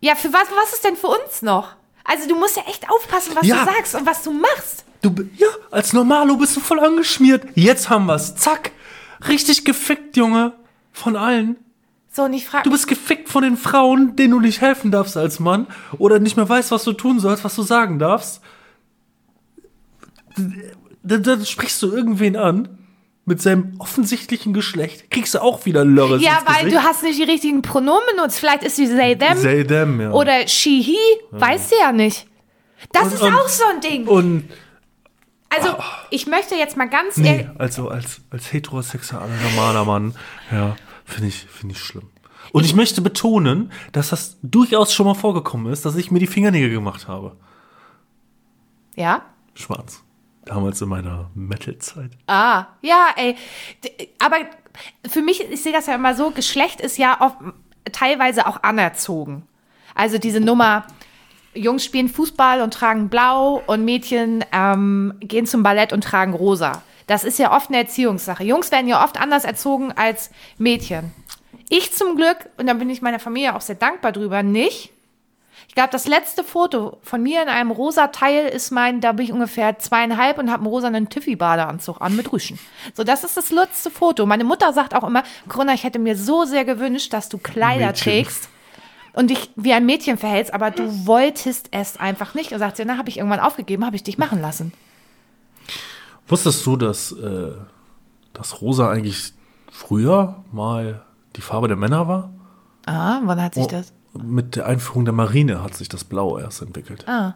ja, für was, was ist denn für uns noch? Also du musst ja echt aufpassen, was Ja. du sagst und was du machst. Du, ja, als Normalo bist du voll angeschmiert. Jetzt haben wir's. Zack. Richtig gefickt, Junge. Von allen. So, und ich frage Du bist gefickt von den Frauen, denen du nicht helfen darfst als Mann. Oder nicht mehr weißt, was du tun sollst, was du sagen darfst. Dann, dann sprichst du irgendwen an. Mit seinem offensichtlichen Geschlecht. Kriegst du auch wieder Lörres Ja, weil Gesicht. du hast nicht die richtigen Pronomen benutzt. Vielleicht ist sie they, them Say them, ja. oder she, he. Weißt du ja nicht. Das Und- ist und- auch so ein Ding. Und Also, ich möchte jetzt mal ganz Nee, ehrlich. also als, als heterosexueller normaler Mann, ja, finde ich, finde ich schlimm. Und ich, möchte betonen, dass das durchaus schon mal vorgekommen ist, dass ich mir die Fingernägel gemacht habe. Ja? Schwarz. Damals in meiner Metal-Zeit. Ah, ja, ey. Aber für mich, ich sehe das ja immer so, Geschlecht ist ja oft, teilweise auch anerzogen. Also diese Nummer, Jungs spielen Fußball und tragen blau und Mädchen ähm, gehen zum Ballett und tragen rosa. Das ist ja oft eine Erziehungssache. Jungs werden ja oft anders erzogen als Mädchen. Ich zum Glück, und da bin ich meiner Familie auch sehr dankbar drüber, nicht. Ich glaube, das letzte Foto von mir in einem rosa Teil ist mein, da bin ich ungefähr zweieinhalb und habe einen rosanen Tiffy-Badeanzug an mit Rüschen. So, das ist das letzte Foto. Meine Mutter sagt auch immer, Corona, ich hätte mir so sehr gewünscht, dass du Kleider Mädchen. trägst und dich wie ein Mädchen verhältst, aber du wolltest es einfach nicht. Und sagt sie, na, habe ich irgendwann aufgegeben, habe ich dich machen lassen. Wusstest du, dass, äh, dass Rosa eigentlich früher mal die Farbe der Männer war? Ah, wann hat sich Oh, das? Mit der Einführung der Marine hat sich das Blau erst entwickelt. Ah.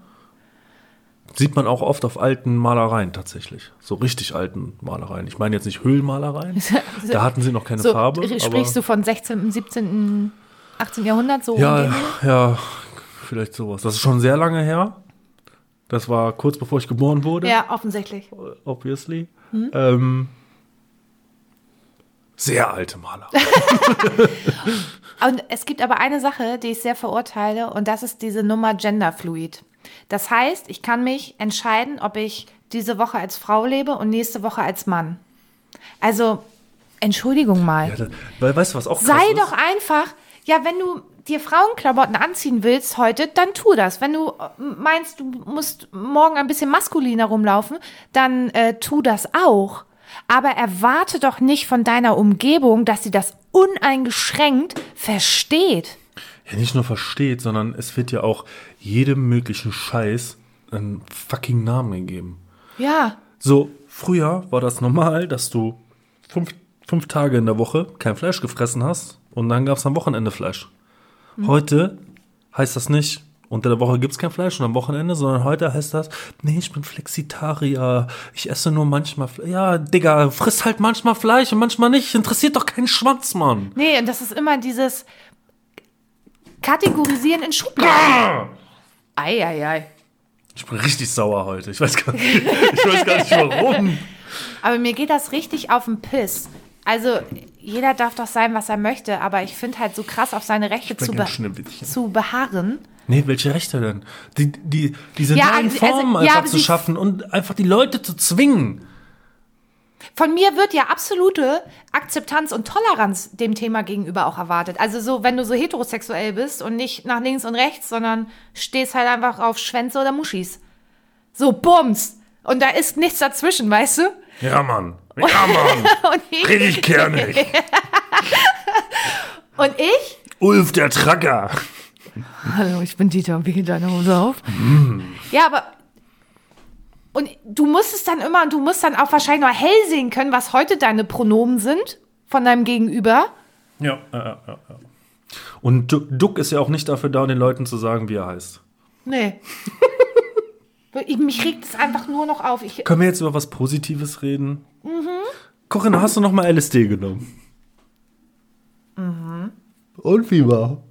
Sieht man auch oft auf alten Malereien tatsächlich. So richtig alten Malereien. Ich meine jetzt nicht Höhlenmalereien. Da hatten sie noch keine So, Farbe. sprichst du von 16., 17., 18. Jahrhundert so? Ja, ja, vielleicht sowas. Das ist schon sehr lange her. Das war kurz bevor ich geboren wurde. ja, offensichtlich. Obviously. Ähm, sehr alte Maler. Und es gibt aber eine Sache, die ich sehr verurteile, und das ist diese Nummer Genderfluid. Das heißt, ich kann mich entscheiden, ob ich diese Woche als Frau lebe und nächste Woche als Mann. Also, Entschuldigung mal. Ja, weil weißt du, was auch Sei ist? doch einfach, ja, wenn du dir Frauenklamotten anziehen willst heute, dann tu das. Wenn du äh, meinst, du musst morgen ein bisschen maskuliner rumlaufen, dann äh, tu das auch. Aber erwarte doch nicht von deiner Umgebung, dass sie das uneingeschränkt versteht. Ja, nicht nur versteht, sondern es wird ja auch jedem möglichen Scheiß einen fucking Namen gegeben. Ja, So, früher war das normal, dass du fünf, fünf Tage in der Woche kein Fleisch gefressen hast und dann gab es am Wochenende Fleisch. Heute heißt das nicht, unter der Woche gibt es kein Fleisch und am Wochenende, sondern heute heißt das, nee, ich bin Flexitarier, ich esse nur manchmal Fleisch. Ja, Digga, frisst halt manchmal Fleisch und manchmal nicht. Interessiert doch keinen Schwanz, Mann. nee, und das ist immer dieses Kategorisieren in Schubladen. Eieiei. Ich bin richtig sauer heute. Ich weiß gar nicht, ich weiß gar nicht warum. Aber mir geht das richtig auf den Piss. Also, jeder darf doch sein, was er möchte, aber ich finde halt so krass auf seine Rechte zu, ganz be Schnippelchen. zu beharren. Nee, welche Rechte denn? Die, die, diese Ja, neuen also- Formen also- ja, einfach aber zu schaffen und einfach die Leute zu zwingen. Von mir wird ja absolute Akzeptanz und Toleranz dem Thema gegenüber auch erwartet. Also so, wenn du so heterosexuell bist und nicht nach links und rechts, sondern stehst halt einfach auf Schwänze oder Muschis. So, bums. Und da ist nichts dazwischen, weißt du? Ja, Mann. Ja, Mann. Und ich, Richtig kernig. und ich Ulf der Tracker. Hallo, ich bin Dieter und wie geht deine Hose auf? Ja, aber. Und du musst es dann immer, du musst dann auch wahrscheinlich noch hell sehen können, was heute deine Pronomen sind von deinem Gegenüber. Ja, ja, ja, ja. Und Du- Duck ist ja auch nicht dafür da, den Leuten zu sagen, wie er heißt. Nee. Ich- Mich regt es einfach nur noch auf. Ich, Können wir jetzt über was Positives reden? Mhm. Corinna, hast du noch mal LSD genommen? Mhm. Und wie war?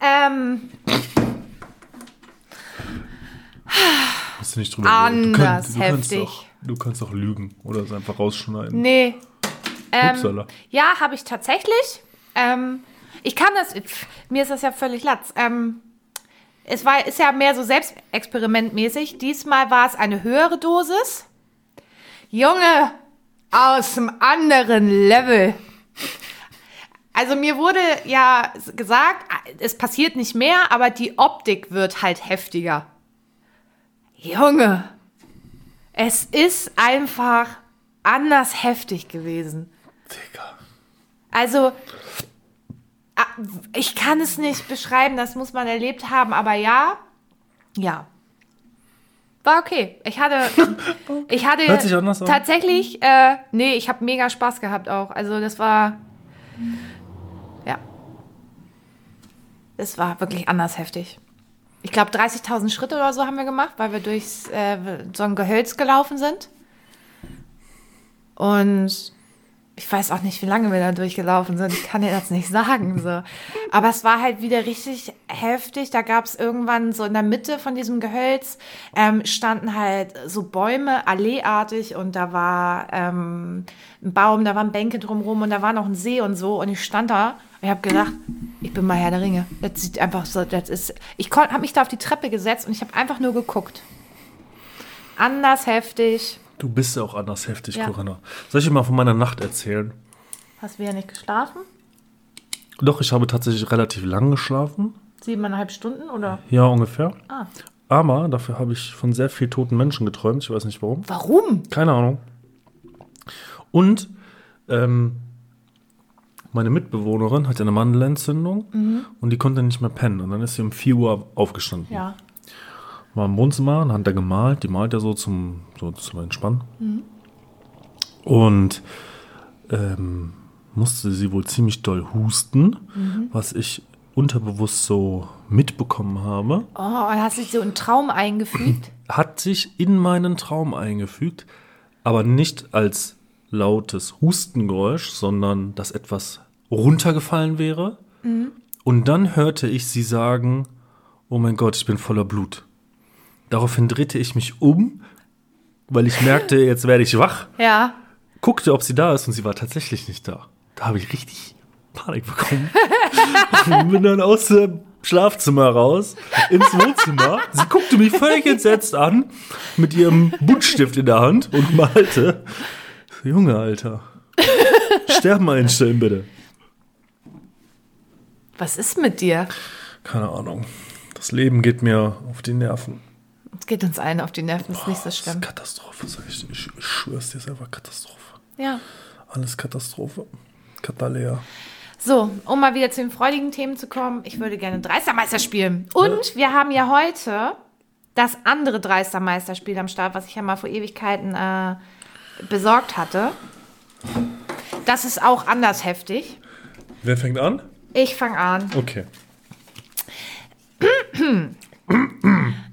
Ähm, Hast du nicht drüber geredet. Du Anders du kannst heftig. auch, du kannst auch lügen oder es einfach rausschneiden. nee. Ähm, ja, habe ich tatsächlich. Ähm, ich kann das, pff, mir ist das ja völlig latz. Ähm, es war, ist ja mehr so selbstexperimentmäßig. Diesmal war es eine höhere Dosis. Junge, aus dem anderen Level. Also mir wurde ja gesagt, es passiert nicht mehr, aber die Optik wird halt heftiger. Junge, es ist einfach anders heftig gewesen. Digga. Also, ich kann es nicht beschreiben, das muss man erlebt haben, aber ja, ja. War okay. Ich hatte, ich hatte tatsächlich, äh, nee, ich habe mega Spaß gehabt auch. Also das war, es war wirklich anders heftig. Ich glaube 30.000 Schritte oder so haben wir gemacht, weil wir durch äh, so ein Gehölz gelaufen sind. Und ich weiß auch nicht, wie lange wir da durchgelaufen sind. Ich kann dir das nicht sagen. So. Aber es war halt wieder richtig heftig. Da gab es irgendwann so in der Mitte von diesem Gehölz ähm, standen halt so Bäume, alleeartig und da war ähm, ein Baum, da waren Bänke drumrum und da war noch ein See und so. Und ich stand da ich habe gedacht, ich bin mal Herr der Ringe. Das sieht einfach so, das ist. Ich habe mich da auf die Treppe gesetzt und ich habe einfach nur geguckt. Anders heftig. Du bist ja auch anders heftig, Ja. Corinna. Soll ich dir mal von meiner Nacht erzählen? Hast du ja nicht geschlafen? Doch, ich habe tatsächlich relativ lang geschlafen. Siebeneinhalb Stunden oder? Ja, ungefähr. Ah. Aber dafür habe ich von sehr viel toten Menschen geträumt. Ich weiß nicht warum. Warum? Keine Ahnung. Und ähm, meine Mitbewohnerin hatte eine Mandelentzündung und die konnte nicht mehr pennen. Und dann ist sie um 4 Uhr aufgestanden. Ja. War im Wohnzimmer und hat da gemalt. Die malt ja so zum, so zum Entspannen. Und ähm, musste sie wohl ziemlich doll husten, was ich unterbewusst so mitbekommen habe. Oh, hast dich so einen Traum eingefügt? Hat sich in meinen Traum eingefügt, aber nicht als lautes Hustengeräusch, sondern dass etwas runtergefallen wäre. Und dann hörte ich sie sagen, oh mein Gott, ich bin voller Blut. Daraufhin drehte ich mich um, weil ich merkte, jetzt werde ich wach, ja. guckte, ob sie da ist und sie war tatsächlich nicht da. Da habe ich richtig Panik bekommen. und bin dann aus dem Schlafzimmer raus, ins Wohnzimmer. Sie guckte mich völlig entsetzt an, mit ihrem Buntstift in der Hand und malte. Junge, Alter. Sterben einstellen, bitte. Was ist mit dir? Keine Ahnung. Das Leben geht mir auf die Nerven. Es geht uns allen auf die Nerven, ist nicht so Das ist schlimm. Katastrophe, sag ich. Ich, schwör's dir, ist einfach Katastrophe. Ja. Alles Katastrophe. Katalea. So, um mal wieder zu den freudigen Themen zu kommen, ich würde gerne Dreistermeister spielen. Und wir haben ja heute das andere Dreistermeisterspiel am Start, was ich ja mal vor Ewigkeiten äh, besorgt hatte. Das ist auch anders heftig. Wer fängt an? Ich fange an. Okay.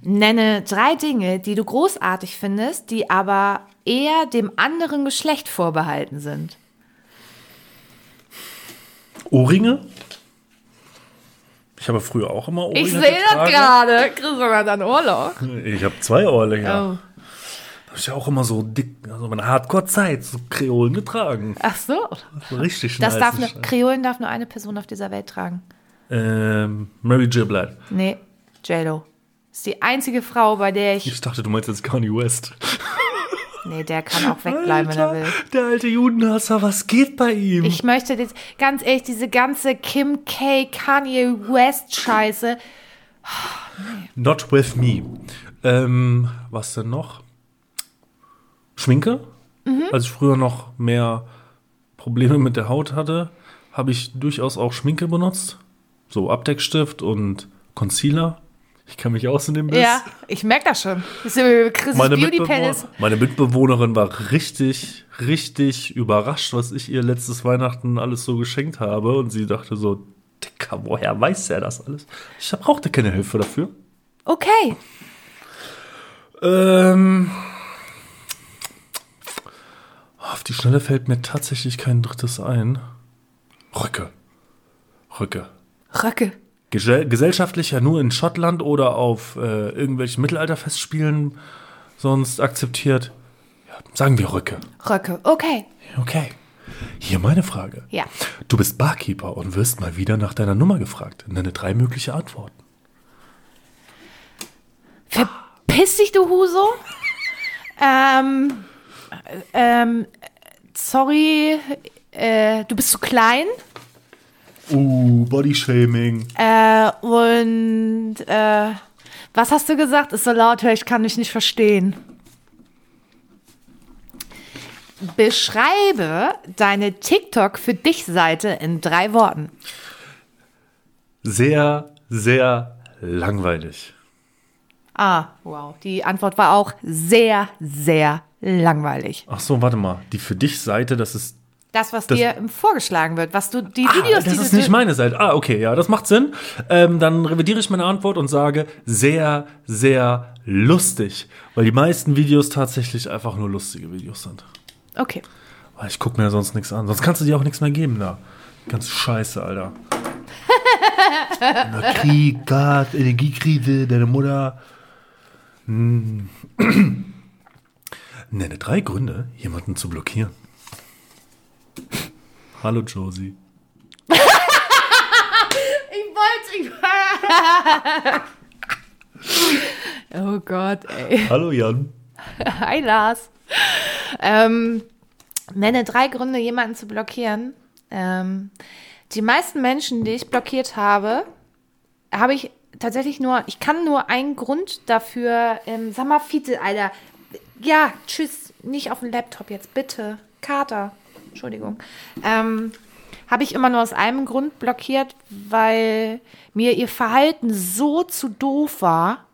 Nenne drei Dinge, die du großartig findest, die aber eher dem anderen Geschlecht vorbehalten sind. Ohrringe? Ich habe früher auch immer Ohrringe Ich sehe das gerade. Chris sogar dann Urlaub. Ich habe zwei Ohrringe. Oh. Ich ja auch immer so dick, also meine Hardcore-Zeit, so Kreolen getragen. Ach so. So richtig Das darf Scheiß. Kreolen darf nur eine Person auf dieser Welt tragen. Ähm, Mary J. Blige. Nee, J-Lo. Ist die einzige Frau, bei der ich. Ich dachte, du meinst jetzt Kanye West. Nee, der kann auch wegbleiben, wenn er will. der alte Judenhasser, was geht bei ihm? Ich möchte jetzt ganz ehrlich, diese ganze Kim K. Kanye West Scheiße. Not with me. Ähm, was denn noch? Schminke? Mhm. Als ich früher noch mehr Probleme mit der Haut hatte, habe ich durchaus auch Schminke benutzt. So Abdeckstift und Concealer. Ich kann mich aus in dem Biss. Ja, ich merke das schon. Das ist Meine, Beauty Mitbewohner, meine Mitbewohnerin war richtig, richtig überrascht, was ich ihr letztes Weihnachten alles so geschenkt habe. Und sie dachte so, Dicker, woher weiß er das alles? Ich brauchte keine Hilfe dafür. Okay. Ähm, auf die Schnelle fällt mir tatsächlich kein drittes ein. Röcke. Röcke. Röcke. Gesell gesellschaftlich ja nur in Schottland oder auf äh, irgendwelchen Mittelalterfestspielen sonst akzeptiert. Ja, sagen wir Röcke. Röcke. Okay. Okay. Hier meine Frage. Ja. Du bist Barkeeper und wirst mal wieder nach deiner Nummer gefragt. Nenne drei mögliche Antworten. Verpiss dich, du Huso. ähm, ähm, sorry, äh, du bist zu klein. Uh, Bodyshaming. Äh, und äh, was hast du gesagt? Ist so laut, ich kann dich nicht verstehen. Beschreibe deine TikTok für dich Seite in drei Worten. Sehr, sehr langweilig. Ah, wow. Die Antwort war auch sehr, sehr langweilig. Ach so, warte mal. Die für dich Seite, das ist. Das, was Das- dir vorgeschlagen wird, was du die Ah, Videos, das die ist du nicht meine Seite. Ah, okay, ja, das macht Sinn. Ähm, dann revidiere ich meine Antwort und sage sehr, sehr lustig. Weil die meisten Videos tatsächlich einfach nur lustige Videos sind. Okay. Weil ich gucke mir ja sonst nichts an. Sonst kannst du dir auch nichts mehr geben da. Ganz scheiße, Alter. Na, Krieg, Gas, Energiekrise, deine Mutter. Hm. Nenne drei Gründe, jemanden zu blockieren. Hallo Josie. Ich wollte. Ich oh Gott, ey. Hallo Jan. Hi Lars. Ähm, nenne drei Gründe, jemanden zu blockieren. Ähm, die meisten Menschen, die ich blockiert habe, habe ich tatsächlich nur, ich kann nur einen Grund dafür, ähm, sag mal, Fiete, Alter. Ja, tschüss, nicht auf dem Laptop jetzt, bitte. Kater, Entschuldigung. Ähm, habe ich immer nur aus einem Grund blockiert, weil mir ihr Verhalten so zu doof war.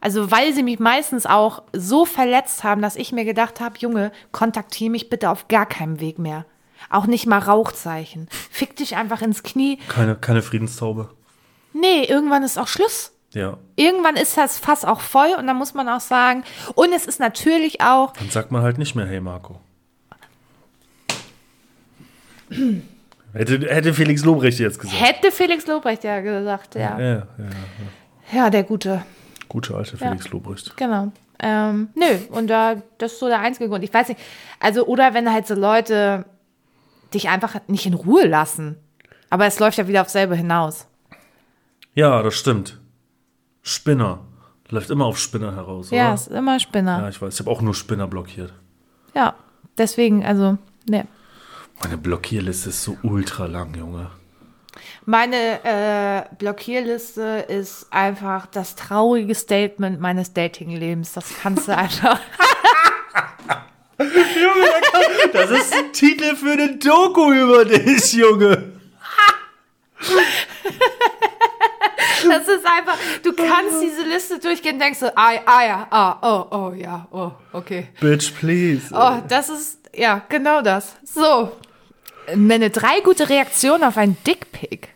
Also weil sie mich meistens auch so verletzt haben, dass ich mir gedacht habe, Junge, kontaktiere mich bitte auf gar keinem Weg mehr. Auch nicht mal Rauchzeichen. Fick dich einfach ins Knie. Keine, keine Friedenstaube. Nee, irgendwann ist auch Schluss. Ja. Irgendwann ist das Fass auch voll und dann muss man auch sagen, und es ist natürlich auch, Dann sagt man halt nicht mehr, hey Marco. hätte, hätte Felix Lobrecht jetzt gesagt. hätte Felix Lobrecht ja gesagt, ja. Ja, ja, ja. Ja, der Gute. Gute alte Felix Lobrecht. Genau. Ähm, nö, und da, das ist so der einzige Grund. Ich weiß nicht, also, oder wenn halt so Leute dich einfach nicht in Ruhe lassen. Aber es läuft ja wieder auf selbe hinaus. Ja, das stimmt. Spinner. Läuft immer auf Spinner heraus, Ja, oder? es ist immer Spinner. Ja, ich weiß. Ich habe auch nur Spinner blockiert. Ja, deswegen, also, ne. Meine Blockierliste ist so ultra lang, Junge. Meine äh, Blockierliste ist einfach das traurige Statement meines Datinglebens. Das kannst du einfach. Das ist ein Titel für eine Doku über dich, Junge. Das ist einfach, du kannst diese Liste durchgehen und denkst so, ah, ah ja, ah, oh, oh, ja, oh, okay. Bitch, please. Oh, das ist, ja, genau das. So. Nenne drei gute Reaktionen auf einen Dickpick.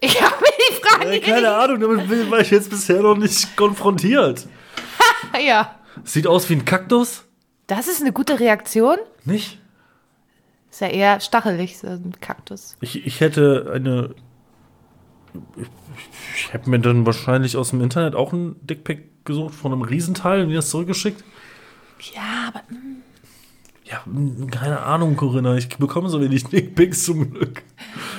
Ich habe mir die Frage Äh, keine Ahnung, damit war ich jetzt bisher noch nicht konfrontiert. Ja. Sieht aus wie ein Kaktus? Das ist eine gute Reaktion. Nicht? Ist ja eher stachelig, so ein Kaktus. Ich, ich hätte eine. Ich, hätte mir dann wahrscheinlich aus dem Internet auch einen Dickpick gesucht von einem Riesenteil und mir das zurückgeschickt. Ja, aber Ja, mh, keine Ahnung, Corinna. Ich bekomme so wenig Dickpics zum Glück.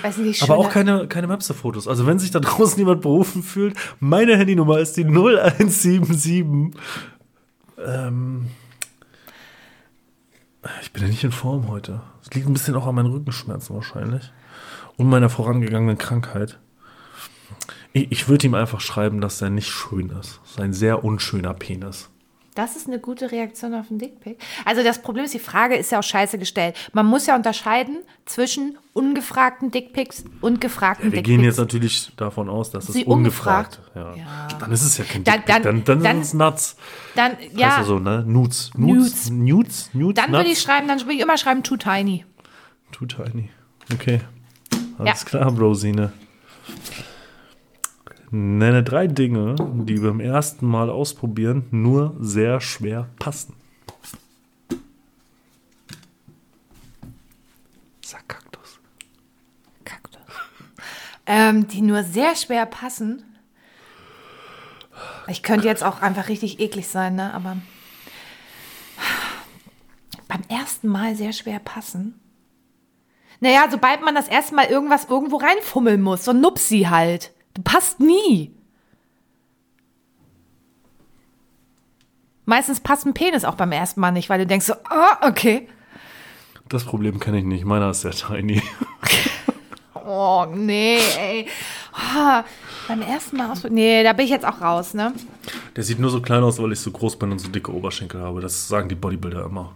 weiß nicht, Aber auch keine, keine Mapse-Fotos. Also wenn sich da draußen jemand berufen fühlt, meine Handynummer ist die 0177. Ähm, ich bin ja nicht in Form heute. Es liegt ein bisschen auch an meinen Rückenschmerzen wahrscheinlich. Und meiner vorangegangenen Krankheit. Ich, ich würde ihm einfach schreiben, dass er nicht schön ist. Das ist ein sehr unschöner Penis. Das ist eine gute Reaktion auf einen Dickpick. Also das Problem ist, die Frage ist ja auch scheiße gestellt. Man muss ja unterscheiden zwischen ungefragten Dickpicks und gefragten Wir Dickpics. gehen jetzt natürlich davon aus, dass es ungefragt. ungefragt? Ja. Ja. Dann ist es ja kein Dickpick. Dann, dann- dann, dann- ist es Nuts. Dann, Ja. ja, ja so, ne? Nudes. Nudes. Nudes. Nudes. dann würde ich schreiben, dann würde ich immer schreiben, too tiny. Too tiny. Okay. Alles Ja. klar, Brosine. Nenne drei Dinge, die beim ersten Mal ausprobieren nur sehr schwer passen. Sag Kaktus. Kaktus. ähm, die nur sehr schwer passen. Ich könnte jetzt auch einfach richtig eklig sein, ne? Aber beim ersten Mal sehr schwer passen. Naja, sobald man das erste Mal irgendwas irgendwo reinfummeln muss, so ein Nupsi halt. Du passt nie. Meistens passt ein Penis auch beim ersten Mal nicht, weil du denkst so, ah, okay. Das Problem kenne ich nicht. Meiner ist sehr tiny. Oh, nee, ey. Ah, beim ersten Mal aus. Nee, da bin ich jetzt auch raus, ne? Der sieht nur so klein aus, weil ich so groß bin und so dicke Oberschenkel habe. Das sagen die Bodybuilder immer.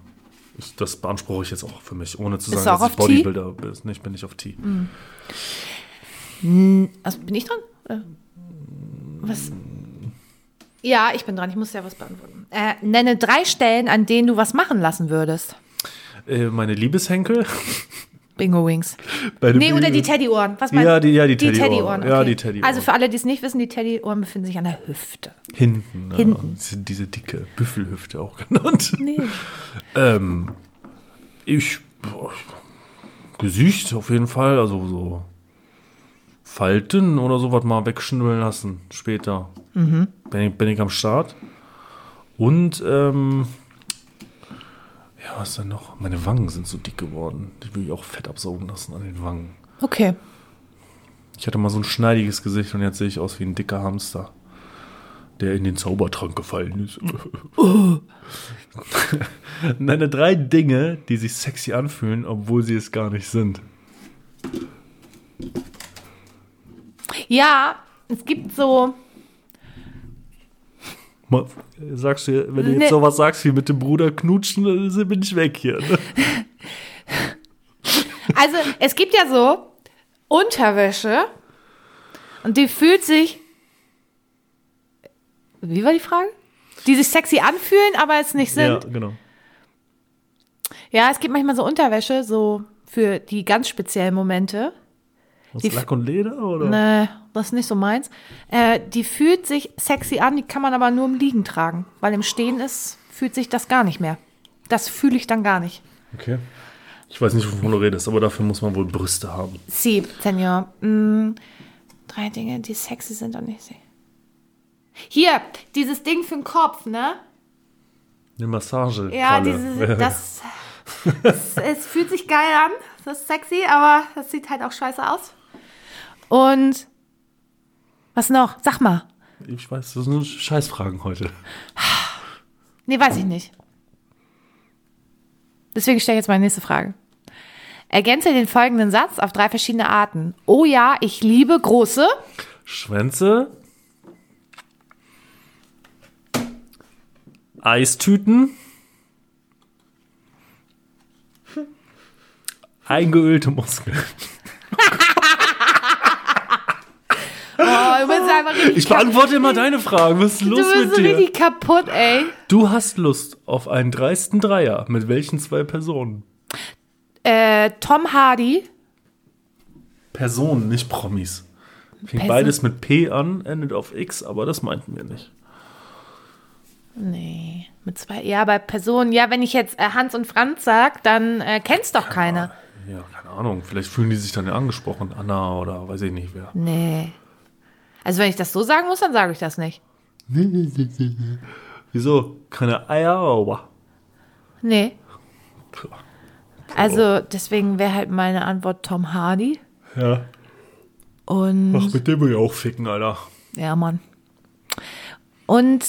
Ich, das beanspruche ich jetzt auch für mich, ohne zu Bist sagen, dass ich? Bodybuilder bin. Nicht, bin ich auf T. Also, bin ich dran? Oder? Was? Ja, ich bin dran. Ich muss ja was beantworten. Äh, nenne drei Stellen, an denen du was machen lassen würdest. Äh, meine Liebeshenkel. Bingo Wings. Bei Nee, oder die Teddyohren. Was Ja, meinst die- ja, die Die Teddyohren. Teddyohren. Ja, okay. die Teddyohren. Also für alle, die es nicht wissen, die Teddyohren befinden sich an der Hüfte. Hinten. Hinten. Ja, diese, diese dicke Büffelhüfte auch genannt. Nee. Ähm, ich, boah, Gesicht auf jeden Fall, also so Falten oder sowas mal wegschnibbeln lassen später. Mhm. Bin, ich, bin ich am Start. Und, ähm, ja, was denn noch? Meine Wangen sind so dick geworden. Die will ich auch fett absaugen lassen an den Wangen. Okay. Ich hatte mal so ein schneidiges Gesicht und jetzt sehe ich aus wie ein dicker Hamster, der in den Zaubertrank gefallen ist. Nenne drei Dinge, die sich sexy anfühlen, obwohl sie es gar nicht sind. Ja, es gibt so. Sagst du, wenn du jetzt Nee. sowas sagst wie mit dem Bruder knutschen, dann bin ich weg hier. Ne? Also, es gibt ja so Unterwäsche und die fühlt sich. Wie war die Frage? Die sich sexy anfühlen, aber es nicht sind. Ja, genau. Ja, es gibt manchmal so Unterwäsche, so für die ganz speziellen Momente. Aus Die- Lack und Leder oder? Ne, das ist nicht so meins. Äh, die fühlt sich sexy an, die kann man aber nur im Liegen tragen. Weil im Stehen ist, fühlt sich das gar nicht mehr. Das fühle ich dann gar nicht. Okay. Ich weiß nicht, wovon du redest, aber dafür muss man wohl Brüste haben. Sie, Senior. Mm, drei Dinge, die sexy sind und nicht sie. Hier, dieses Ding für den Kopf, ne? Eine Massage. Ja, dieses, das, es, es fühlt sich geil an, das ist sexy, aber das sieht halt auch scheiße aus. Und was noch? Sag mal. Ich weiß, das sind Scheißfragen heute. Nee, weiß ich nicht. Deswegen stelle ich jetzt meine nächste Frage. Ergänze den folgenden Satz auf drei verschiedene Arten. Oh ja, ich liebe große. Schwänze. Eistüten. Eingeölte Muskeln. Oh, du bist einfach richtig, Ich beantworte immer deine Fragen. Was ist du los bist mit so dir? richtig kaputt, ey. Du hast Lust auf einen dreisten Dreier. Mit welchen zwei Personen? Äh, Tom Hardy. Personen, nicht Promis. Fängt Person- beides mit P an, endet auf X, aber das meinten wir nicht. Nee, mit zwei. Ja, bei Personen. Ja, wenn ich jetzt äh, Hans und Franz sag, dann äh, kennst doch keiner. Ja, keine Ahnung. Vielleicht fühlen die sich dann ja angesprochen. Anna oder weiß ich nicht wer. Nee. Also wenn ich das so sagen muss, dann sage ich das nicht. Wieso? Keine Eier, aber. Nee. Also deswegen wäre halt meine Antwort Tom Hardy. Ja. Und Ach, mit dem will ich auch ficken, Alter. ja, Mann. Und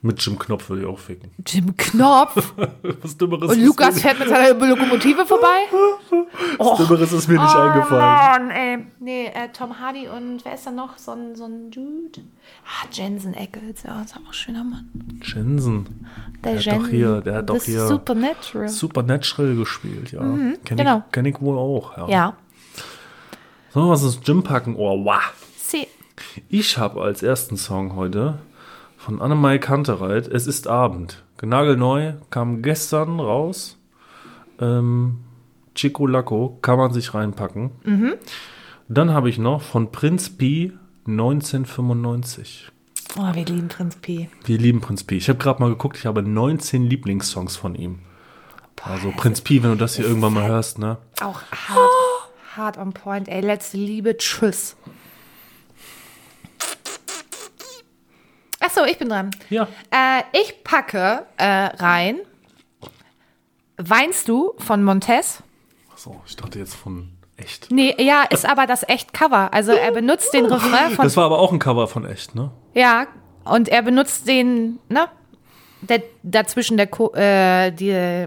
Mit Jim Knopf will ich auch ficken. Jim Knopf. Was Dümmeres, Und Lukas fährt mit seiner Lokomotive vorbei. was Dümmeres ist mir nicht eingefallen. Mann, ey. Nee, äh, Tom Hardy und wer ist da noch? So ein, so ein Dude? Ah, Jensen Ackles. Ja, ist auch ein schöner Mann. Jensen. Der, hat doch hier- der hat doch hier- Supernatural. Supernatural gespielt, ja. kenn, genau. ich, kenn ich wohl auch, ja. ja. Sollen wir was ins Gym packen? Oh, wow. Sie. Ich habe als ersten Song heute von Annemai Kantereit Es ist Abend. Nagelneu, kam gestern raus. Ähm, Chico Lacco, kann man sich reinpacken. Dann habe ich noch von Prinz Pi 1995. Oh, wir lieben Prinz P. Wir lieben Prinz Pi. Ich habe gerade mal geguckt, ich habe 19 Lieblingssongs von ihm. Also Prinz Pi, wenn du das hier irgendwann mal hörst, ne? Auch hart, hart on point. Ey, letzte Liebe, tschüss. Achso, ich bin dran. Ja. Äh, ich packe äh, rein. Weinst du von Montez? Achso, ich dachte jetzt von echt. Nee, ja, ist aber das echt Cover. Also er benutzt den Refrain von. Das war aber auch ein Cover von echt, ne? Ja, und er benutzt den, ne? Der, dazwischen der, Ko äh, die,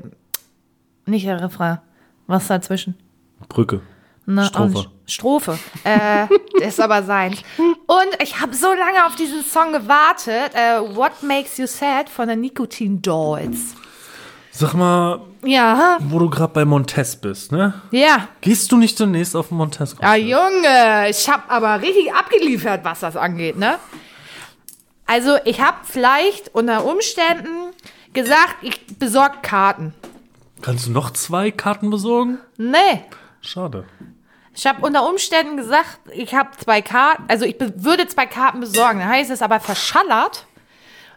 nicht der Refrain. Was dazwischen? Brücke. Ne, Strophe. Strophe. Äh, das ist aber sein. Und ich habe so lange auf diesen Song gewartet. Äh, What Makes You Sad von der Nicotine Dolls. Sag mal, Ja, wo du gerade bei Montez bist, ne? ja. Gehst du nicht demnächst auf den Montez? Ah, Junge, ich habe aber richtig abgeliefert, was das angeht, ne? Also, ich habe vielleicht unter Umständen gesagt, ich besorge Karten. Kannst du noch zwei Karten besorgen? Nee, Schade. Ich habe unter Umständen gesagt, ich habe zwei Karten, also ich würde zwei Karten besorgen. Dann heißt es aber verschallert.